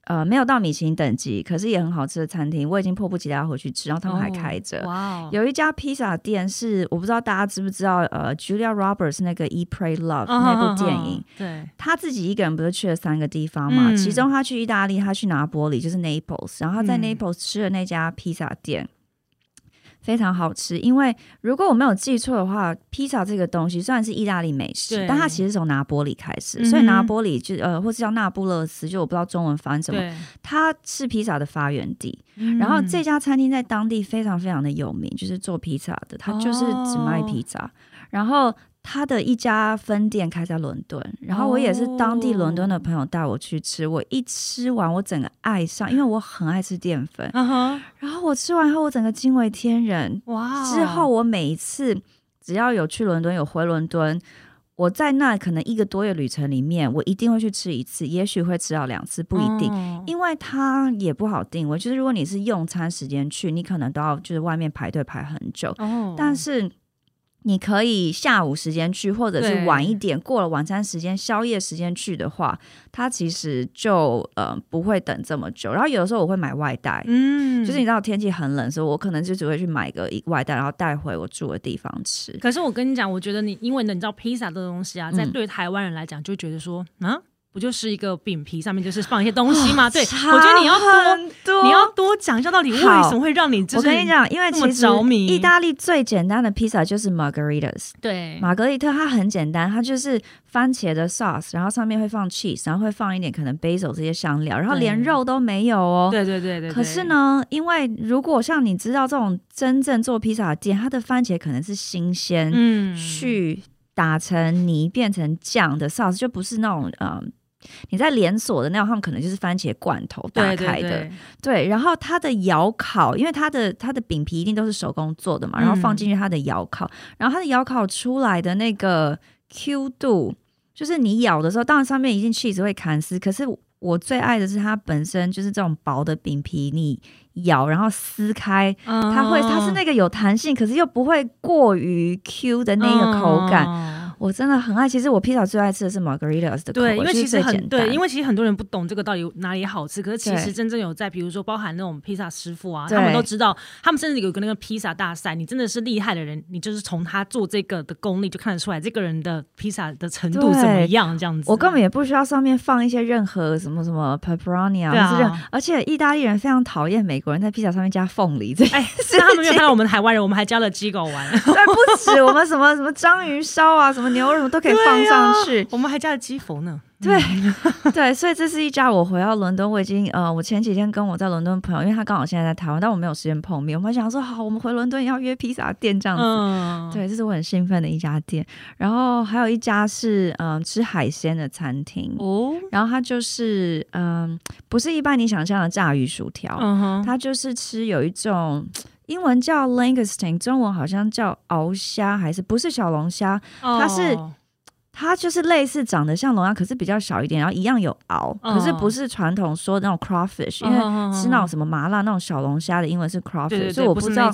A: 呃，没有到米其林等级，可是也很好吃的餐厅，我已经迫不及待要回去吃，然后他们还开着。哦、哇、哦！有一家披萨店是我不知道大家知不知道，呃，Julia Roberts 那个 Eat Pray Love 那部电影，对，他自己一个人不是去了三个地方嘛？嗯、其中他去意大利，他去拿玻里，就是 Naples，然后他在 Naples 吃了那家披萨店。嗯非常好吃，因为如果我没有记错的话，披萨这个东西虽然是意大利美食，但它其实是从拿玻璃开始，嗯、所以拿玻璃就呃，或是叫那不勒斯，就我不知道中文翻什么，它是披萨的发源地。嗯、然后这家餐厅在当地非常非常的有名，就是做披萨的，它就是只卖披萨，哦、然后。他的一家分店开在伦敦，然后我也是当地伦敦的朋友带我去吃，我一吃完我整个爱上，因为我很爱吃淀粉。然后我吃完后我整个惊为天人。哇！之后我每一次只要有去伦敦有回伦敦，我在那可能一个多月旅程里面，我一定会去吃一次，也许会吃到两次，不一定，因为它也不好定位。就是如果你是用餐时间去，你可能都要就是外面排队排很久。但是。你可以下午时间去，或者是晚一点过了晚餐时间、宵夜时间去的话，它其实就呃不会等这么久。然后有的时候我会买外带，嗯，就是你知道天气很冷的时候，我可能就只会去买个一外带，然后带回我住的地方吃。
B: 可是我跟你讲，我觉得你因为你知道披萨这个东西啊，在对台湾人来讲，就觉得说啊。不就是一个饼皮，上面就是放一些东西吗？哦、对，我觉得你要多，多你要多讲一下到底为什么会让你就是。我跟你讲，
A: 因为其实意大利最简单的披萨就是 Margaritas。
B: 对，
A: 玛格丽特它很简单，它就是番茄的 sauce，然后上面会放 cheese，然后会放一点可能 basil 这些香料，然后连肉都没有哦。
B: 对对对对，对。
A: 可是呢，因为如果像你知道这种真正做披萨的店，它的番茄可能是新鲜，嗯，去打成泥变成酱的 sauce，就不是那种嗯。你在连锁的那样，他们可能就是番茄罐头打开的，对，对，对，对。然后它的窑烤，因为它的它的饼皮一定都是手工做的嘛，然后放进去它的窑烤，嗯、然后它的窑烤出来的那个 Q 度，就是你咬的时候，当然上面一定 cheese 会砍丝，可是我最爱的是它本身就是这种薄的饼皮，你咬然后撕开，它会它是那个有弹性，可是又不会过于 Q 的那个口感。嗯我真的很爱，其实我披萨最爱吃的是 Margaritas 的口味，
B: 对，因为其实很对，因为其实很多人不懂这个到底哪里好吃，可是其实真正有在，比如说包含那种披萨师傅啊，他们都知道，他们甚至有个那个披萨大赛，你真的是厉害的人，你就是从他做这个的功力就看得出来，这个人的披萨的程度怎么样，这样子。
A: 我根本也不需要上面放一些任何什么什么 pepperoni 啊，对啊，而且意大利人非常讨厌美国人在披萨上面加凤梨，这哎，
B: 是他们没有看到我们台湾人，我们还加了鸡狗丸，
A: 对，不止我们什么什么章鱼烧啊，什么牛肉都可以放上去，
B: 啊、我们还加了鸡佛呢。
A: 对 对，所以这是一家我回到伦敦，我已经呃，我前几天跟我在伦敦朋友，因为他刚好现在在台湾，但我没有时间碰面，我们想说好，我们回伦敦要约披萨店这样子。嗯、对，这是我很兴奋的一家店。然后还有一家是嗯、呃、吃海鲜的餐厅哦，然后它就是嗯、呃、不是一般你想象的炸鱼薯条，嗯哼，它就是吃有一种。英文叫 langoustine，中文好像叫鳌虾，还是不是小龙虾？它是它就是类似长得像龙虾，可是比较小一点，然后一样有螯，可是不是传统说的那种 crawfish，因为吃那种什么麻辣那种小龙虾的英文是 crawfish，所以我不知道。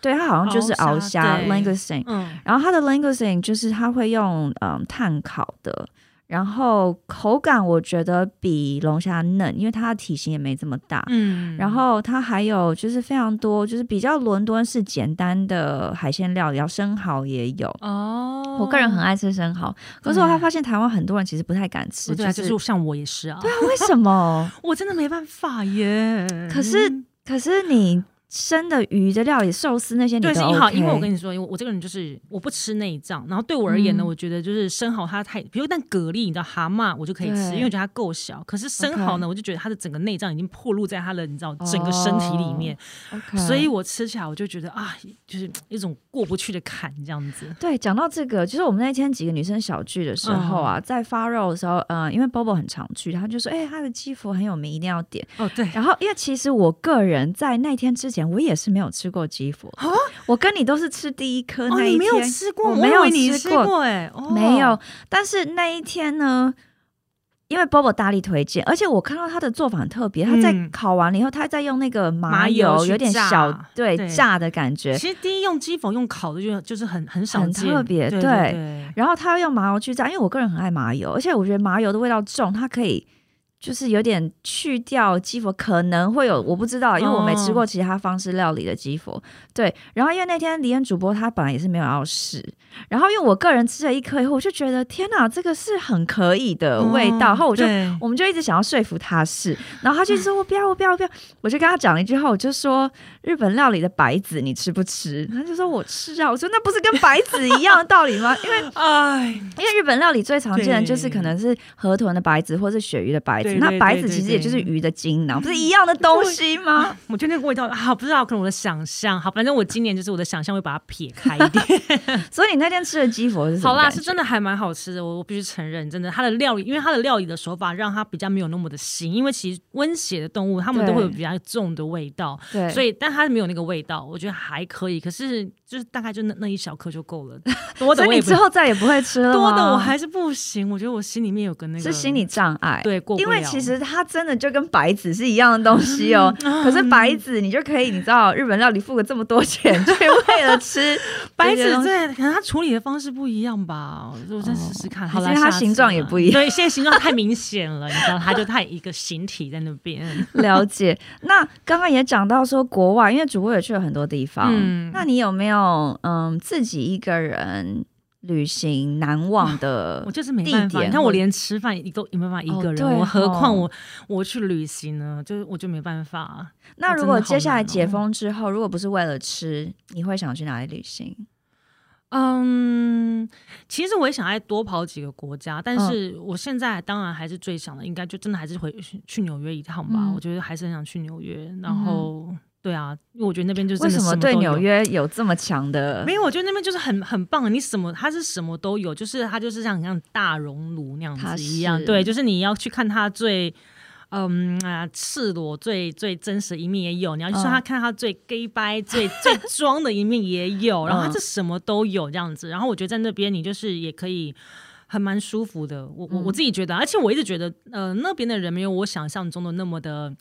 A: 对，它好像就是鳌虾 langoustine，然后它的 langoustine 就是它会用嗯炭烤的。然后口感我觉得比龙虾嫩，因为它的体型也没这么大。嗯，然后它还有就是非常多，就是比较伦敦式简单的海鲜料理，然后生蚝也有。哦，我个人很爱吃生蚝，可是我还发现台湾很多人其实不太敢吃，
B: 对，就是像我也是啊。
A: 对啊，为什么？
B: 我真的没办法耶。
A: 可是，可是你。生的鱼的料理、寿司那些你都 OK，
B: 对，是好，因为我跟你说，因为我这个人就是我不吃内脏，然后对我而言呢，嗯、我觉得就是生蚝它太，比如但蛤蜊，你知道蛤蟆我就可以吃，因为我觉得它够小。可是生蚝呢.我就觉得它的整个内脏已经破露在它的你知道整个身体里面，oh, okay. 所以我吃起来我就觉得啊，就是一种过不去的坎这样子。
A: 对，讲到这个，就是我们那天几个女生小聚的时候啊，嗯、在发肉的时候，嗯、呃，因为 Bobo 很常去，他就说，哎、欸，他的鸡佛很有名，一定要点。哦，对。然后，因为其实我个人在那天之前，我也是没有。吃过鸡佛啊我跟你都是吃第一颗那一天，哦、
B: 没有吃过，
A: 我没有吃
B: 过，哎，哦、
A: 没有。但是那一天呢，因为 Bobo 大力推荐，而且我看到他的做法很特别，嗯、他在烤完了以后，他在用那个麻油，有点小对，对炸的感觉。
B: 其实第一用鸡佛用烤的就就是很很少，
A: 很特别。对，然后他要用麻油去炸，因为我个人很爱麻油，而且我觉得麻油的味道重，它可以。就是有点去掉鸡佛，可能会有我不知道，因为我没吃过其他方式料理的鸡佛。Oh. 对，然后因为那天李恩主播他本来也是没有要试，然后因为我个人吃了一颗以后，我就觉得天哪，这个是很可以的味道。Oh, 然后我就我们就一直想要说服他试，然后他就说我不要，我不要，我不要。我就跟他讲了一句话，我就说日本料理的白子你吃不吃？他就说我吃啊。我说那不是跟白子一样的道理吗？因为哎，因为日本料理最常见的就是可能是河豚的白子或是鳕鱼的白子。那白子其实也就是鱼的精囊，不是一样的东西吗？
B: 我觉得那个味道好，不知道可能我的想象好，反正我今年就是我的想象会把它撇开一点。
A: 所以你那天吃的鸡佛是？
B: 好啦，是真的还蛮好吃的，我我必须承认，真的它的料理，因为它的料理的手法让它比较没有那么的腥，因为其实温血的动物它们都会有比较重的味道，对，所以但它没有那个味道，我觉得还可以。可是就是大概就那那一小颗就够了，
A: 多的我也之后再也不会吃了。
B: 多的我还是不行，我觉得我心里面有个那个
A: 是心理障碍，
B: 对，过不了。
A: 因为其实它真的就跟白子是一样的东西哦。可是白子你就可以，你知道日本料理付了这么多钱，就为了吃
B: 白子，对，可能它处理的方式不一样吧。我再试试看，好了，
A: 它形状也不一样。
B: 对，现在形状太明显了，你知道，它就太一个形体在那边。
A: 了解。那刚刚也讲到说国外，因为主播也去了很多地方，嗯，那你有没有嗯自己一个人？旅行难忘的，
B: 我就是没办法。你看，我连吃饭都也没办法一个人，我、何况我我去旅行呢？就是我就没办法。
A: 那如果接下来解封之后，如果不是为了吃，你会想去哪里旅行？
B: 嗯，其实我也想再多跑几个国家，但是我现在当然还是最想的，应该就真的还是回去纽约一趟吧。嗯、我觉得还是很想去纽约，然后。嗯对啊，因为我觉得那边就是为
A: 什么对纽约有这么强的？
B: 没有，我觉得那边就是很很棒。你什么，它是什么都有，就是它就是像像大熔炉那样子一样。对，就是你要去看它最嗯啊赤裸、最最真实的一面也有，你要去说他看他最 gay 掰、最最装的一面也有。然后它就什么都有这样子。然后我觉得在那边你就是也可以还蛮舒服的。我我我自己觉得，而且我一直觉得，呃，那边的人没有我想象中的那么的。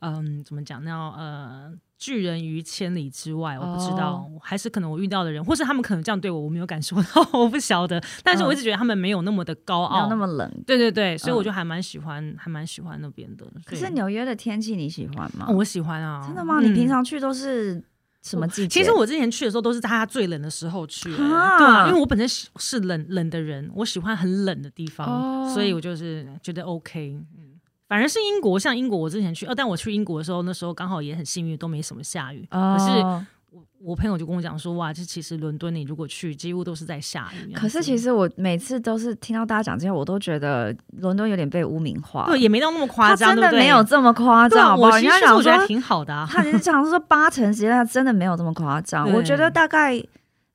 B: 嗯，怎么讲？呢呃，拒人于千里之外，我不知道，哦、还是可能我遇到的人，或是他们可能这样对我，我没有感受到，我不晓得。但是我一直觉得他们没有那么的高傲，
A: 没有那么冷。对
B: 对对，所以我就还蛮喜欢，嗯、还蛮喜欢那边的。
A: 可是纽约的天气你喜欢吗？
B: 哦、我喜欢啊。
A: 真的吗？嗯、你平常去都是什么季节？
B: 其实我之前去的时候都是它最冷的时候去，啊对啊，因为我本身是冷冷的人，我喜欢很冷的地方，哦、所以我就是觉得 OK。反而是英国，像英国，我之前去，呃，但我去英国的时候，那时候刚好也很幸运，都没什么下雨。哦、可是我我朋友就跟我讲说，哇，这其实伦敦你如果去，几乎都是在下雨。
A: 可是其实我每次都是听到大家讲这些，我都觉得伦敦有点被污名化。
B: 对，也没到那么夸张，
A: 真的没有这么夸张。
B: 我其实我觉得挺好的啊。
A: 他其实讲说八成时间真的没有这么夸张。我觉得大概。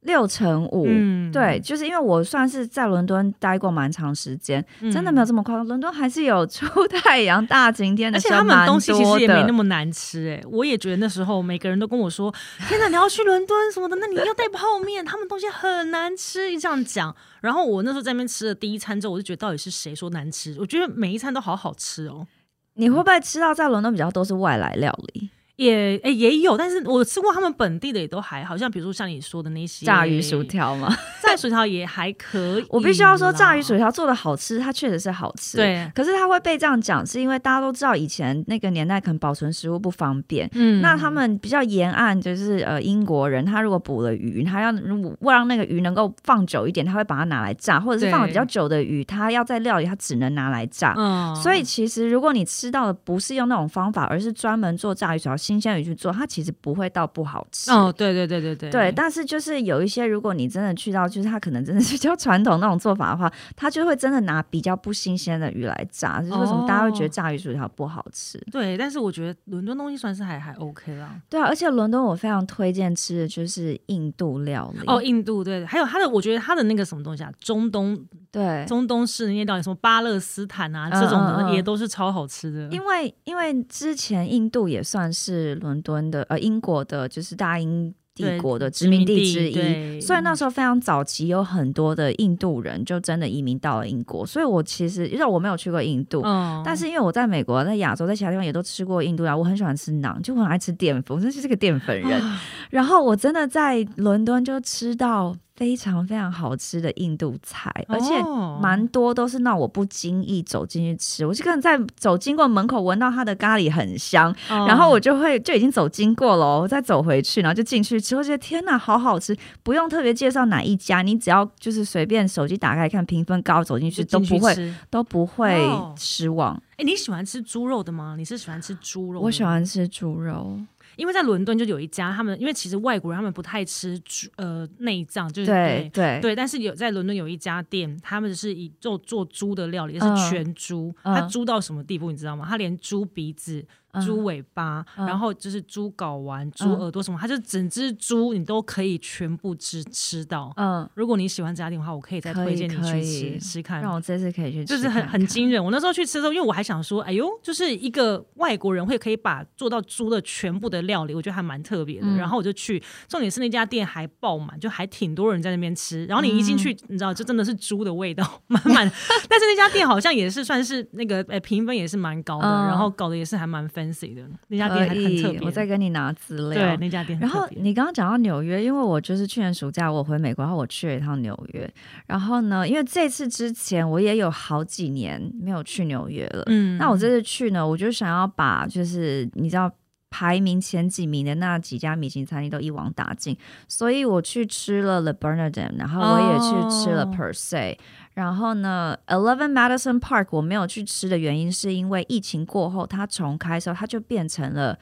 A: 六成五，嗯、对，就是因为我算是在伦敦待过蛮长时间，嗯、真的没有这么夸张。伦敦还是有出 太阳大晴天的，而且
B: 他们东西其实也没那么难吃哎、欸。我也觉得那时候每个人都跟我说：“天哪，你要去伦敦什么的，那你要带泡面，他们东西很难吃。”一这样讲，然后我那时候在那边吃了第一餐之后，我就觉得到底是谁说难吃？我觉得每一餐都好好吃哦。
A: 你会不会吃到在伦敦比较多是外来料理？
B: 也诶、欸、也有，但是我吃过他们本地的也都还好，像比如说像你说的那些
A: 炸鱼薯条嘛，
B: 炸鱼薯条也还可以。
A: 我必须要说炸鱼薯条做的好吃，它确实是好吃。对，可是它会被这样讲，是因为大家都知道以前那个年代可能保存食物不方便。嗯，那他们比较沿岸就是呃英国人，他如果捕了鱼，他要如果让那个鱼能够放久一点，他会把它拿来炸，或者是放了比较久的鱼，他要在料理，他只能拿来炸。嗯，所以其实如果你吃到的不是用那种方法，而是专门做炸鱼薯条。新鲜鱼去做，它其实不会到不好吃
B: 哦。对对对对对，
A: 对。但是就是有一些，如果你真的去到，就是它可能真的是比较传统那种做法的话，它就会真的拿比较不新鲜的鱼来炸。就是为什么大家会觉得炸鱼薯条不好吃？哦、
B: 对，但是我觉得伦敦东西算是还还 OK 啦。
A: 对啊，而且伦敦我非常推荐吃的就是印度料理。
B: 哦，印度对，还有它的，我觉得它的那个什么东西啊，中东对，中东式的那些料理，什么巴勒斯坦啊、嗯、这种的，也都是超好吃的。
A: 因为因为之前印度也算是伦敦的呃，英国的，就是大英帝国的殖民地之一，所以那时候非常早期有很多的印度人就真的移民到了英国。所以我其实因为我没有去过印度，嗯、但是因为我在美国、在亚洲、在其他地方也都吃过印度啊，我很喜欢吃馕，就很爱吃淀粉，我真的是个淀粉人。啊、然后我真的在伦敦就吃到。非常非常好吃的印度菜，而且蛮多都是那我不经意走进去吃，我就可能在走经过门口闻到它的咖喱很香，哦、然后我就会就已经走经过了，我再走回去，然后就进去吃，我觉得天哪，好好吃，不用特别介绍哪一家，你只要就是随便手机打开看评分高，走进去都不会都不会失望。哎、
B: 哦，你喜欢吃猪肉的吗？你是喜欢吃猪肉？
A: 我喜欢吃猪肉。
B: 因为在伦敦就有一家，他们因为其实外国人他们不太吃猪呃内脏，就是
A: 对对
B: 对，但是有在伦敦有一家店，他们是以做做猪的料理，是全猪，他、嗯、猪到什么地步你知道吗？他连猪鼻子。猪尾巴，嗯、然后就是猪睾丸、猪耳朵什么，嗯、它就整只猪你都可以全部吃吃到。嗯，如果你喜欢这家店的话，我可以再推荐你去吃吃看。
A: 让我这次可以去吃，
B: 就是很很惊人。我那时候去吃的时候，因为我还想说，哎呦，就是一个外国人会可以把做到猪的全部的料理，我觉得还蛮特别的。嗯、然后我就去，重点是那家店还爆满，就还挺多人在那边吃。然后你一进去，嗯、你知道，就真的是猪的味道 满满。但是那家店好像也是算是那个呃评分也是蛮高的，嗯、然后搞得也是还蛮 fancy 的。那家店还很特别，
A: 我再跟你拿资料。
B: 对，那家店。
A: 然后你刚刚讲到纽约，因为我就是去年暑假我回美国，然后我去了一趟纽约。然后呢，因为这次之前我也有好几年没有去纽约了。嗯，那我这次去呢，我就想要把就是你知道排名前几名的那几家米其林餐厅都一网打尽，所以我去吃了 Le Bernardin，然后我也去吃了 Per Se。然后呢，Eleven Madison Park 我没有去吃的原因，是因为疫情过后它重开的时候，它就变成了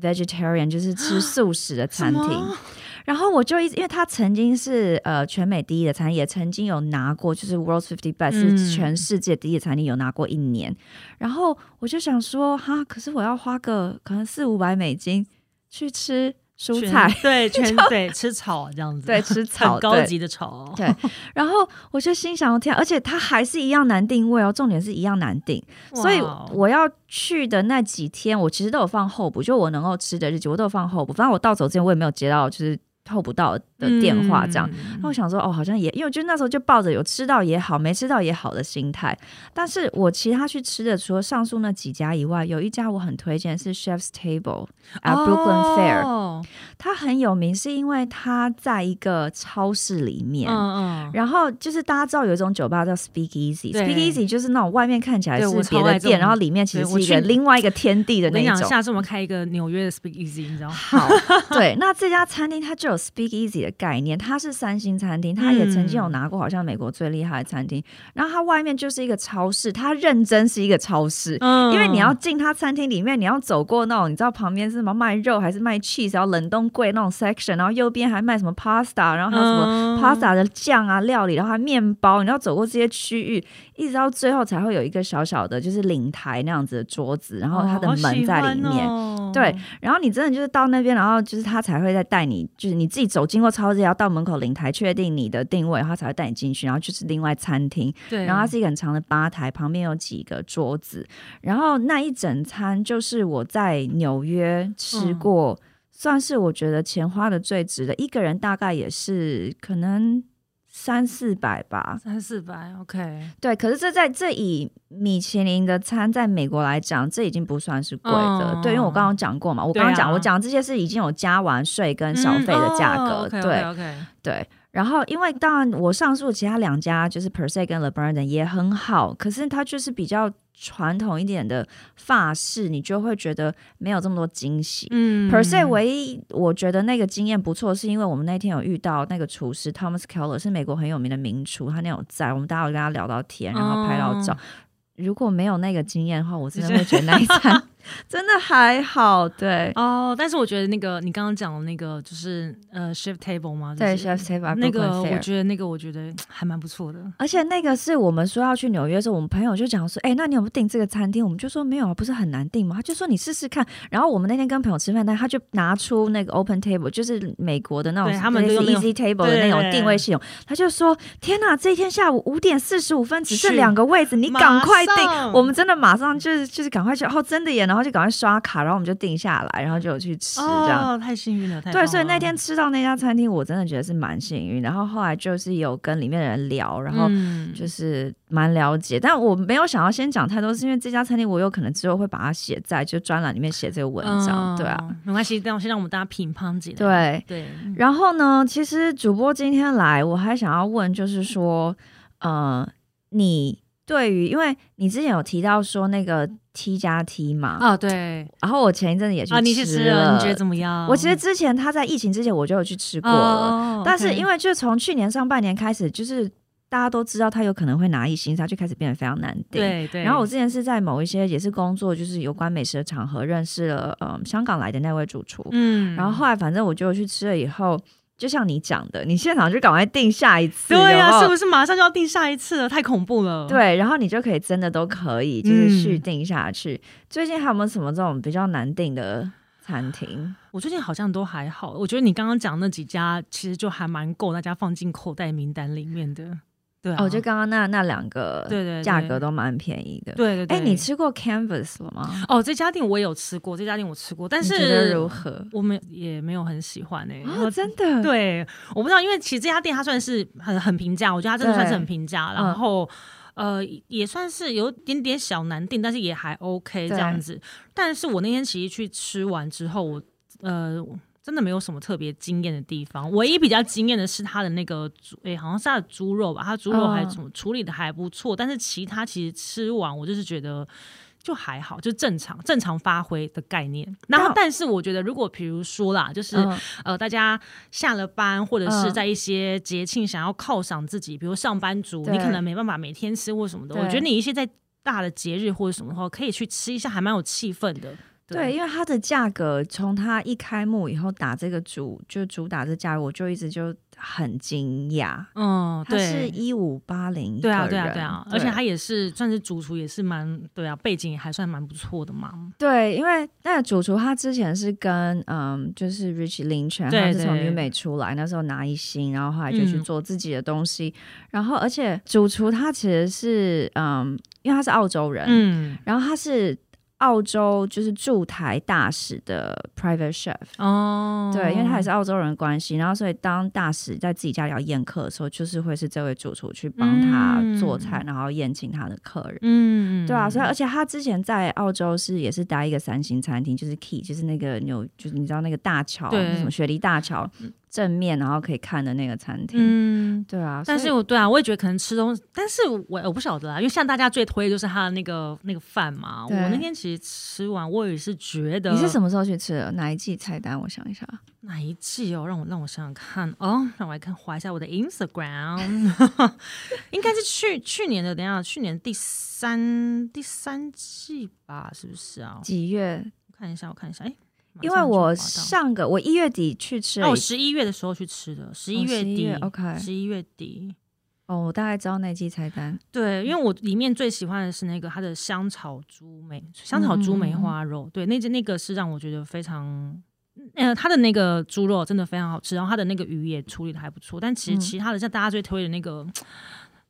A: vegetarian，就是吃素食的餐厅。然后我就一直，因为它曾经是呃全美第一的餐厅，也曾经有拿过，就是 World's Fifty Best、嗯、是全世界第一的餐厅，有拿过一年。然后我就想说，哈，可是我要花个可能四五百美金去吃。蔬菜
B: 对，全对吃草这样子，
A: 对吃草
B: 很高级的草。
A: 对，然后我就心想天，而且它还是一样难定位哦，重点是一样难定。所以我要去的那几天，我其实都有放候补，就我能够吃的日子，我都有放候补。反正我到走之前，我也没有接到就是候补到的电话这样。那、嗯、我想说，哦，好像也因为就那时候就抱着有吃到也好，没吃到也好的心态。但是我其他去吃的，除了上述那几家以外，有一家我很推荐是 Chef's Table at Brooklyn Fair。哦它很有名，是因为它在一个超市里面。嗯嗯。然后就是大家知道有一种酒吧叫 Speak Easy，Speak Easy 就是那种外面看起来是别的店，然后里面其实是一个另外一个天地的那种。
B: 下次我们开一个纽约的 Speak Easy，你知道吗？
A: 好，对，那这家餐厅它就有 Speak Easy 的概念，它是三星餐厅，它也曾经有拿过好像美国最厉害的餐厅。然后它外面就是一个超市，它认真是一个超市，因为你要进它餐厅里面，你要走过那种你知道旁边是什么卖肉还是卖 cheese，然后冷冻。柜那种 section，然后右边还卖什么 pasta，然后还有什么 pasta 的酱啊料理，然后还面包，你要走过这些区域，一直到最后才会有一个小小的，就是领台那样子的桌子，然后它的门在里面。哦、对，然后你真的就是到那边，然后就是他才会再带你，就是你自己走经过超市，要到门口领台确定你的定位，他才会带你进去，然后就是另外餐厅。对，然后它是一个很长的吧台，旁边有几个桌子，然后那一整餐就是我在纽约吃过。嗯算是我觉得钱花的最值的，一个人大概也是可能三四百吧，
B: 三四百，OK，
A: 对。可是这在这以米其林的餐在美国来讲，这已经不算是贵的，嗯、对，因为我刚刚讲过嘛，我刚刚讲、啊、我讲这些是已经有加完税跟小费的价格，
B: 嗯哦、
A: 对
B: okay, okay.
A: 对。然后，因为当然我上述其他两家就是 Per Se 跟 Le Bernardin 也很好，可是它就是比较传统一点的发饰，你就会觉得没有这么多惊喜。嗯，Per Se 唯一我觉得那个经验不错，是因为我们那天有遇到那个厨师 Thomas Keller，是美国很有名的名厨，他那有在，我们大家有跟他聊到天，然后拍到照。哦、如果没有那个经验的话，我真的会觉得那一餐。真的还好，对
B: 哦，但是我觉得那个你刚刚讲的那个就是呃 shift Table 吗？
A: 对 shift Table
B: 那个我觉得那个我觉得还蛮不错的。
A: 而且那个是我们说要去纽约的时候，我们朋友就讲说，哎、欸，那你有没有订这个餐厅？我们就说没有啊，不是很难订吗？他就说你试试看。然后我们那天跟朋友吃饭，但他就拿出那个 Open Table，就是美国的那种他们是 Easy Table 的那种定位系统。他就说，天哪，这一天下午五点四十五分只剩两个位置，你赶快订。我们真的马上就是就是赶快去，哦，真的耶，然后就赶快刷卡。然后我们就定下来，然后就有去吃，这样、
B: 哦、太幸运了。
A: 太对，所以那天吃到那家餐厅，我真的觉得是蛮幸运。然后后来就是有跟里面的人聊，然后就是蛮了解。嗯、但我没有想要先讲太多，是因为这家餐厅我有可能之后会把它写在就专栏里面写这个文章。嗯、对啊，
B: 没关系，让先让我们大家评判几。
A: 对
B: 对。
A: 然后呢，其实主播今天来，我还想要问，就是说，呃，你对于，因为你之前有提到说那个。T 加 T 嘛，
B: 啊、哦、对，
A: 然后我前一阵子也去吃了，
B: 啊、你去吃了，你觉得怎么样？
A: 我其实之前他在疫情之前我就有去吃过了，哦、但是因为就从去年上半年开始，就是大家都知道他有可能会拿一星，他就开始变得非常难订。
B: 对对。
A: 然后我之前是在某一些也是工作，就是有关美食的场合认识了，嗯，香港来的那位主厨。嗯。然后后来反正我就去吃了以后，就像你讲的，你现场就赶快订下一次。
B: 对呀、啊，是不是马上就要订下一次了？太恐怖了。
A: 对，然后你就可以真的都可以，就是续订下去。嗯、最近还有没有什么这种比较难订的餐厅？
B: 我最近好像都还好。我觉得你刚刚讲那几家，其实就还蛮够大家放进口袋名单里面的。对、啊，
A: 哦，就刚刚那那两个，对对，价格都蛮便宜的。
B: 对对对，
A: 哎，你吃过 Canvas 了吗？
B: 哦，这家店我有吃过，这家店我吃过，但是
A: 觉得如何？
B: 我们也没有很喜欢哎、欸
A: 哦，真的。
B: 对，我不知道，因为其实这家店它算是很很平价，我觉得它真的算是很平价，然后、嗯、呃也算是有点点小难定，但是也还 OK 这样子。但是我那天其实去吃完之后，我呃。真的没有什么特别惊艳的地方，唯一比较惊艳的是它的那个猪，哎、欸，好像是它的猪肉吧，它猪肉还怎么处理的还不错，但是其他其实吃完我就是觉得就还好，就正常正常发挥的概念。然后，但是我觉得如果比如说啦，就是、嗯、呃，大家下了班或者是在一些节庆想要犒赏自己，比如上班族，你可能没办法每天吃或什么的，我觉得你一些在大的节日或者什么的话，可以去吃一下，还蛮有气氛的。
A: 对，因为它的价格从它一开幕以后打这个主就主打这价格，我就一直就很惊讶。嗯，对，它是一五八零，
B: 对啊，对啊，对啊，而且它也是算是主厨，也是蛮对啊，背景也还算蛮不错的嘛。
A: 对，因为那个主厨他之前是跟嗯，就是 Rich Lynch，他是从英美出来，那时候拿一星，然后后来就去做自己的东西。嗯、然后，而且主厨他其实是嗯，因为他是澳洲人，嗯，然后他是。澳洲就是驻台大使的 private chef 哦，对，因为他也是澳洲人的关系，然后所以当大使在自己家里要宴客的时候，就是会是这位主厨去帮他做菜，嗯、然后宴请他的客人，嗯，对啊，所以而且他之前在澳洲是也是待一个三星餐厅，就是 Key，就是那个纽，就是你知道那个大桥，对，什么雪梨大桥。正面，然后可以看的那个餐厅，嗯，对啊，
B: 但是我对啊，我也觉得可能吃东西，但是我我不晓得啊，因为像大家最推的就是他的那个那个饭嘛。我那天其实吃完，我也是觉得。
A: 你是什么时候去吃的？哪一季菜单？我想一下，
B: 哪一季哦？让我让我想想看哦，让我来看划一下我的 Instagram，应该是去去年的，等一下，去年第三第三季吧？是不是啊？
A: 几月？
B: 我看一下，我看一下，哎。
A: 因为我上个我一月底去吃，
B: 哦，十一月的时候去吃的，十一月底
A: ，OK，
B: 十一月底。
A: 哦，我大概知道那季菜单。
B: 对，因为我里面最喜欢的是那个它的香草猪梅，香草猪梅花肉。嗯、对，那那个是让我觉得非常，呃，它的那个猪肉真的非常好吃，然后它的那个鱼也处理的还不错。但其实其他的像大家最推的那个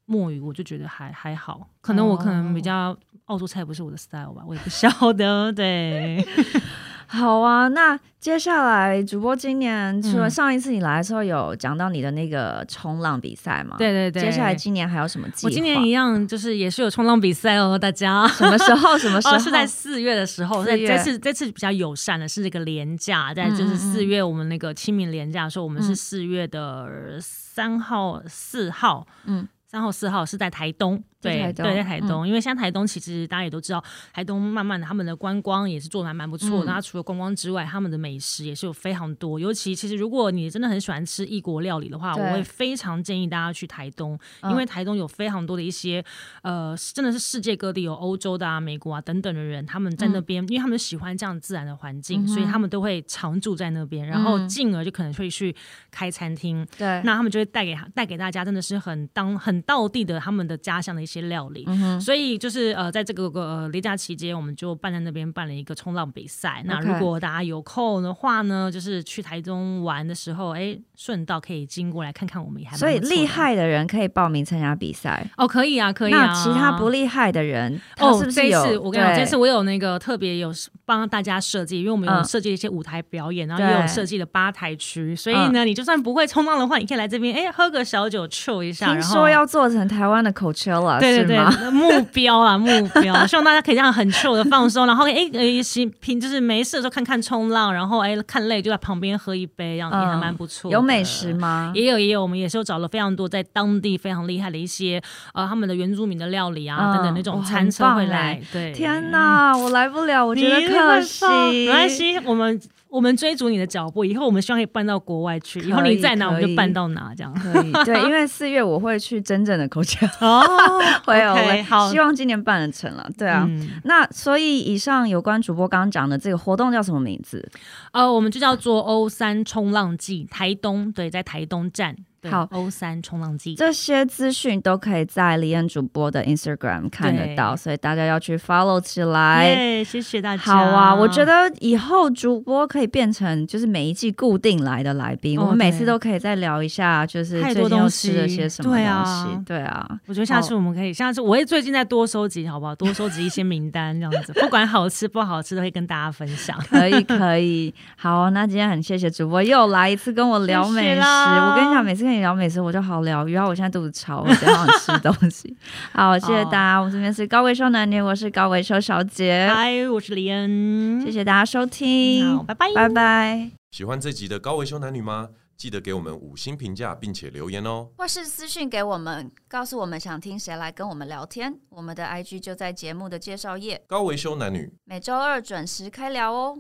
B: 墨鱼，我就觉得还还好。可能我可能比较澳洲菜不是我的 style 吧，我也不晓得。对。
A: 好啊，那接下来主播今年除了上一次你来的时候有讲到你的那个冲浪比赛吗？
B: 对对对。
A: 接下来今年还有什么计划？
B: 我今年一样，就是也是有冲浪比赛哦，大家。
A: 什么时候？什么时候？哦、是
B: 在四月的时候。在这次这次比较友善的是这个连假，在就是四月我们那个清明连假的时候，我们是四月的三号、四号。嗯。三号、四号是在台东，对对，在台东，嗯、因为像台东，其实大家也都知道，台东慢慢的他们的观光也是做的还蛮不错的。那、嗯、除了观光之外，他们的美食也是有非常多。尤其其实如果你真的很喜欢吃异国料理的话，我会非常建议大家去台东，因为台东有非常多的一些呃，真的是世界各地有欧洲的啊、美国啊等等的人，他们在那边，嗯、因为他们喜欢这样自然的环境，嗯、所以他们都会常住在那边，然后进而就可能会去开餐厅。对、嗯，那他们就会带给带给大家，真的是很当很道地的他们。的家乡的一些料理，嗯、所以就是呃，在这个呃离假期间，我们就办在那边办了一个冲浪比赛。那如果大家有空的话呢，就是去台中玩的时候，哎，顺道可以经过来看看我们也还。
A: 所以厉害的人可以报名参加比赛
B: 哦，可以啊，可以啊。
A: 那其他不厉害的人，哦，是不是有？
B: 这次我跟你讲，这次我有那个特别有帮大家设计，因为我们有设计一些舞台表演，嗯、然后也有设计的吧台区，所以呢，你就算不会冲浪的话，你可以来这边，哎，喝个小酒，chill 一下。
A: 听说要做成台湾的 Coachella，
B: 对对对，目标啊 目标，希望大家可以这样很 chill 的放松，然后哎平就是没事的时候看看冲浪，然后哎看累就在旁边喝一杯，这样也还蛮不错。
A: 有美食吗？
B: 也有也有，我们也是有找了非常多在当地非常厉害的一些呃他们的原住民的料理啊等等那种餐车会来。对，
A: 天哪，我来不了，我觉得可惜。
B: 没关系，我们。我们追逐你的脚步，以后我们希望可以搬到国外去，以后你在哪我们就搬到哪，这样
A: 可以。对，因为 四月我会去真正的 Coachella 哦，会有，okay, 好，希望今年办得成了。对啊，嗯、那所以以上有关主播刚刚讲的这个活动叫什么名字？
B: 呃，我们就叫做欧三冲浪季台东，对，在台东站。好，，O 三冲浪季
A: 这些资讯都可以在李安主播的 Instagram 看得到，所以大家要去 follow 起
B: 来。谢谢大家。
A: 好啊，我觉得以后主播可以变成就是每一季固定来的来宾，哦、我们每次都可以再聊一下，就是最近又吃了些什么东西。对啊，对啊，
B: 我觉得下次我们可以，下次我也最近再多收集，好不好？多收集一些名单，这样子，不管好吃不好吃，都会跟大家分享。
A: 可以，可以。好，那今天很谢谢主播又来一次跟我聊美食。我跟你讲，每次跟你聊美食，我就。好疗愈啊！我现在肚子超，我想吃东西。好，谢谢大家。我这边是高维修男女，我是高维修小姐。
B: 嗨，我是李恩。
A: 谢谢大家收听，
B: 好，拜拜，
A: 拜拜。
D: 喜欢这集的高维修男女吗？记得给我们五星评价，并且留言哦，
C: 或是私讯给我们，告诉我们想听谁来跟我们聊天。我们的 IG 就在节目的介绍页。
D: 高维修男女，
C: 每周二准时开聊哦。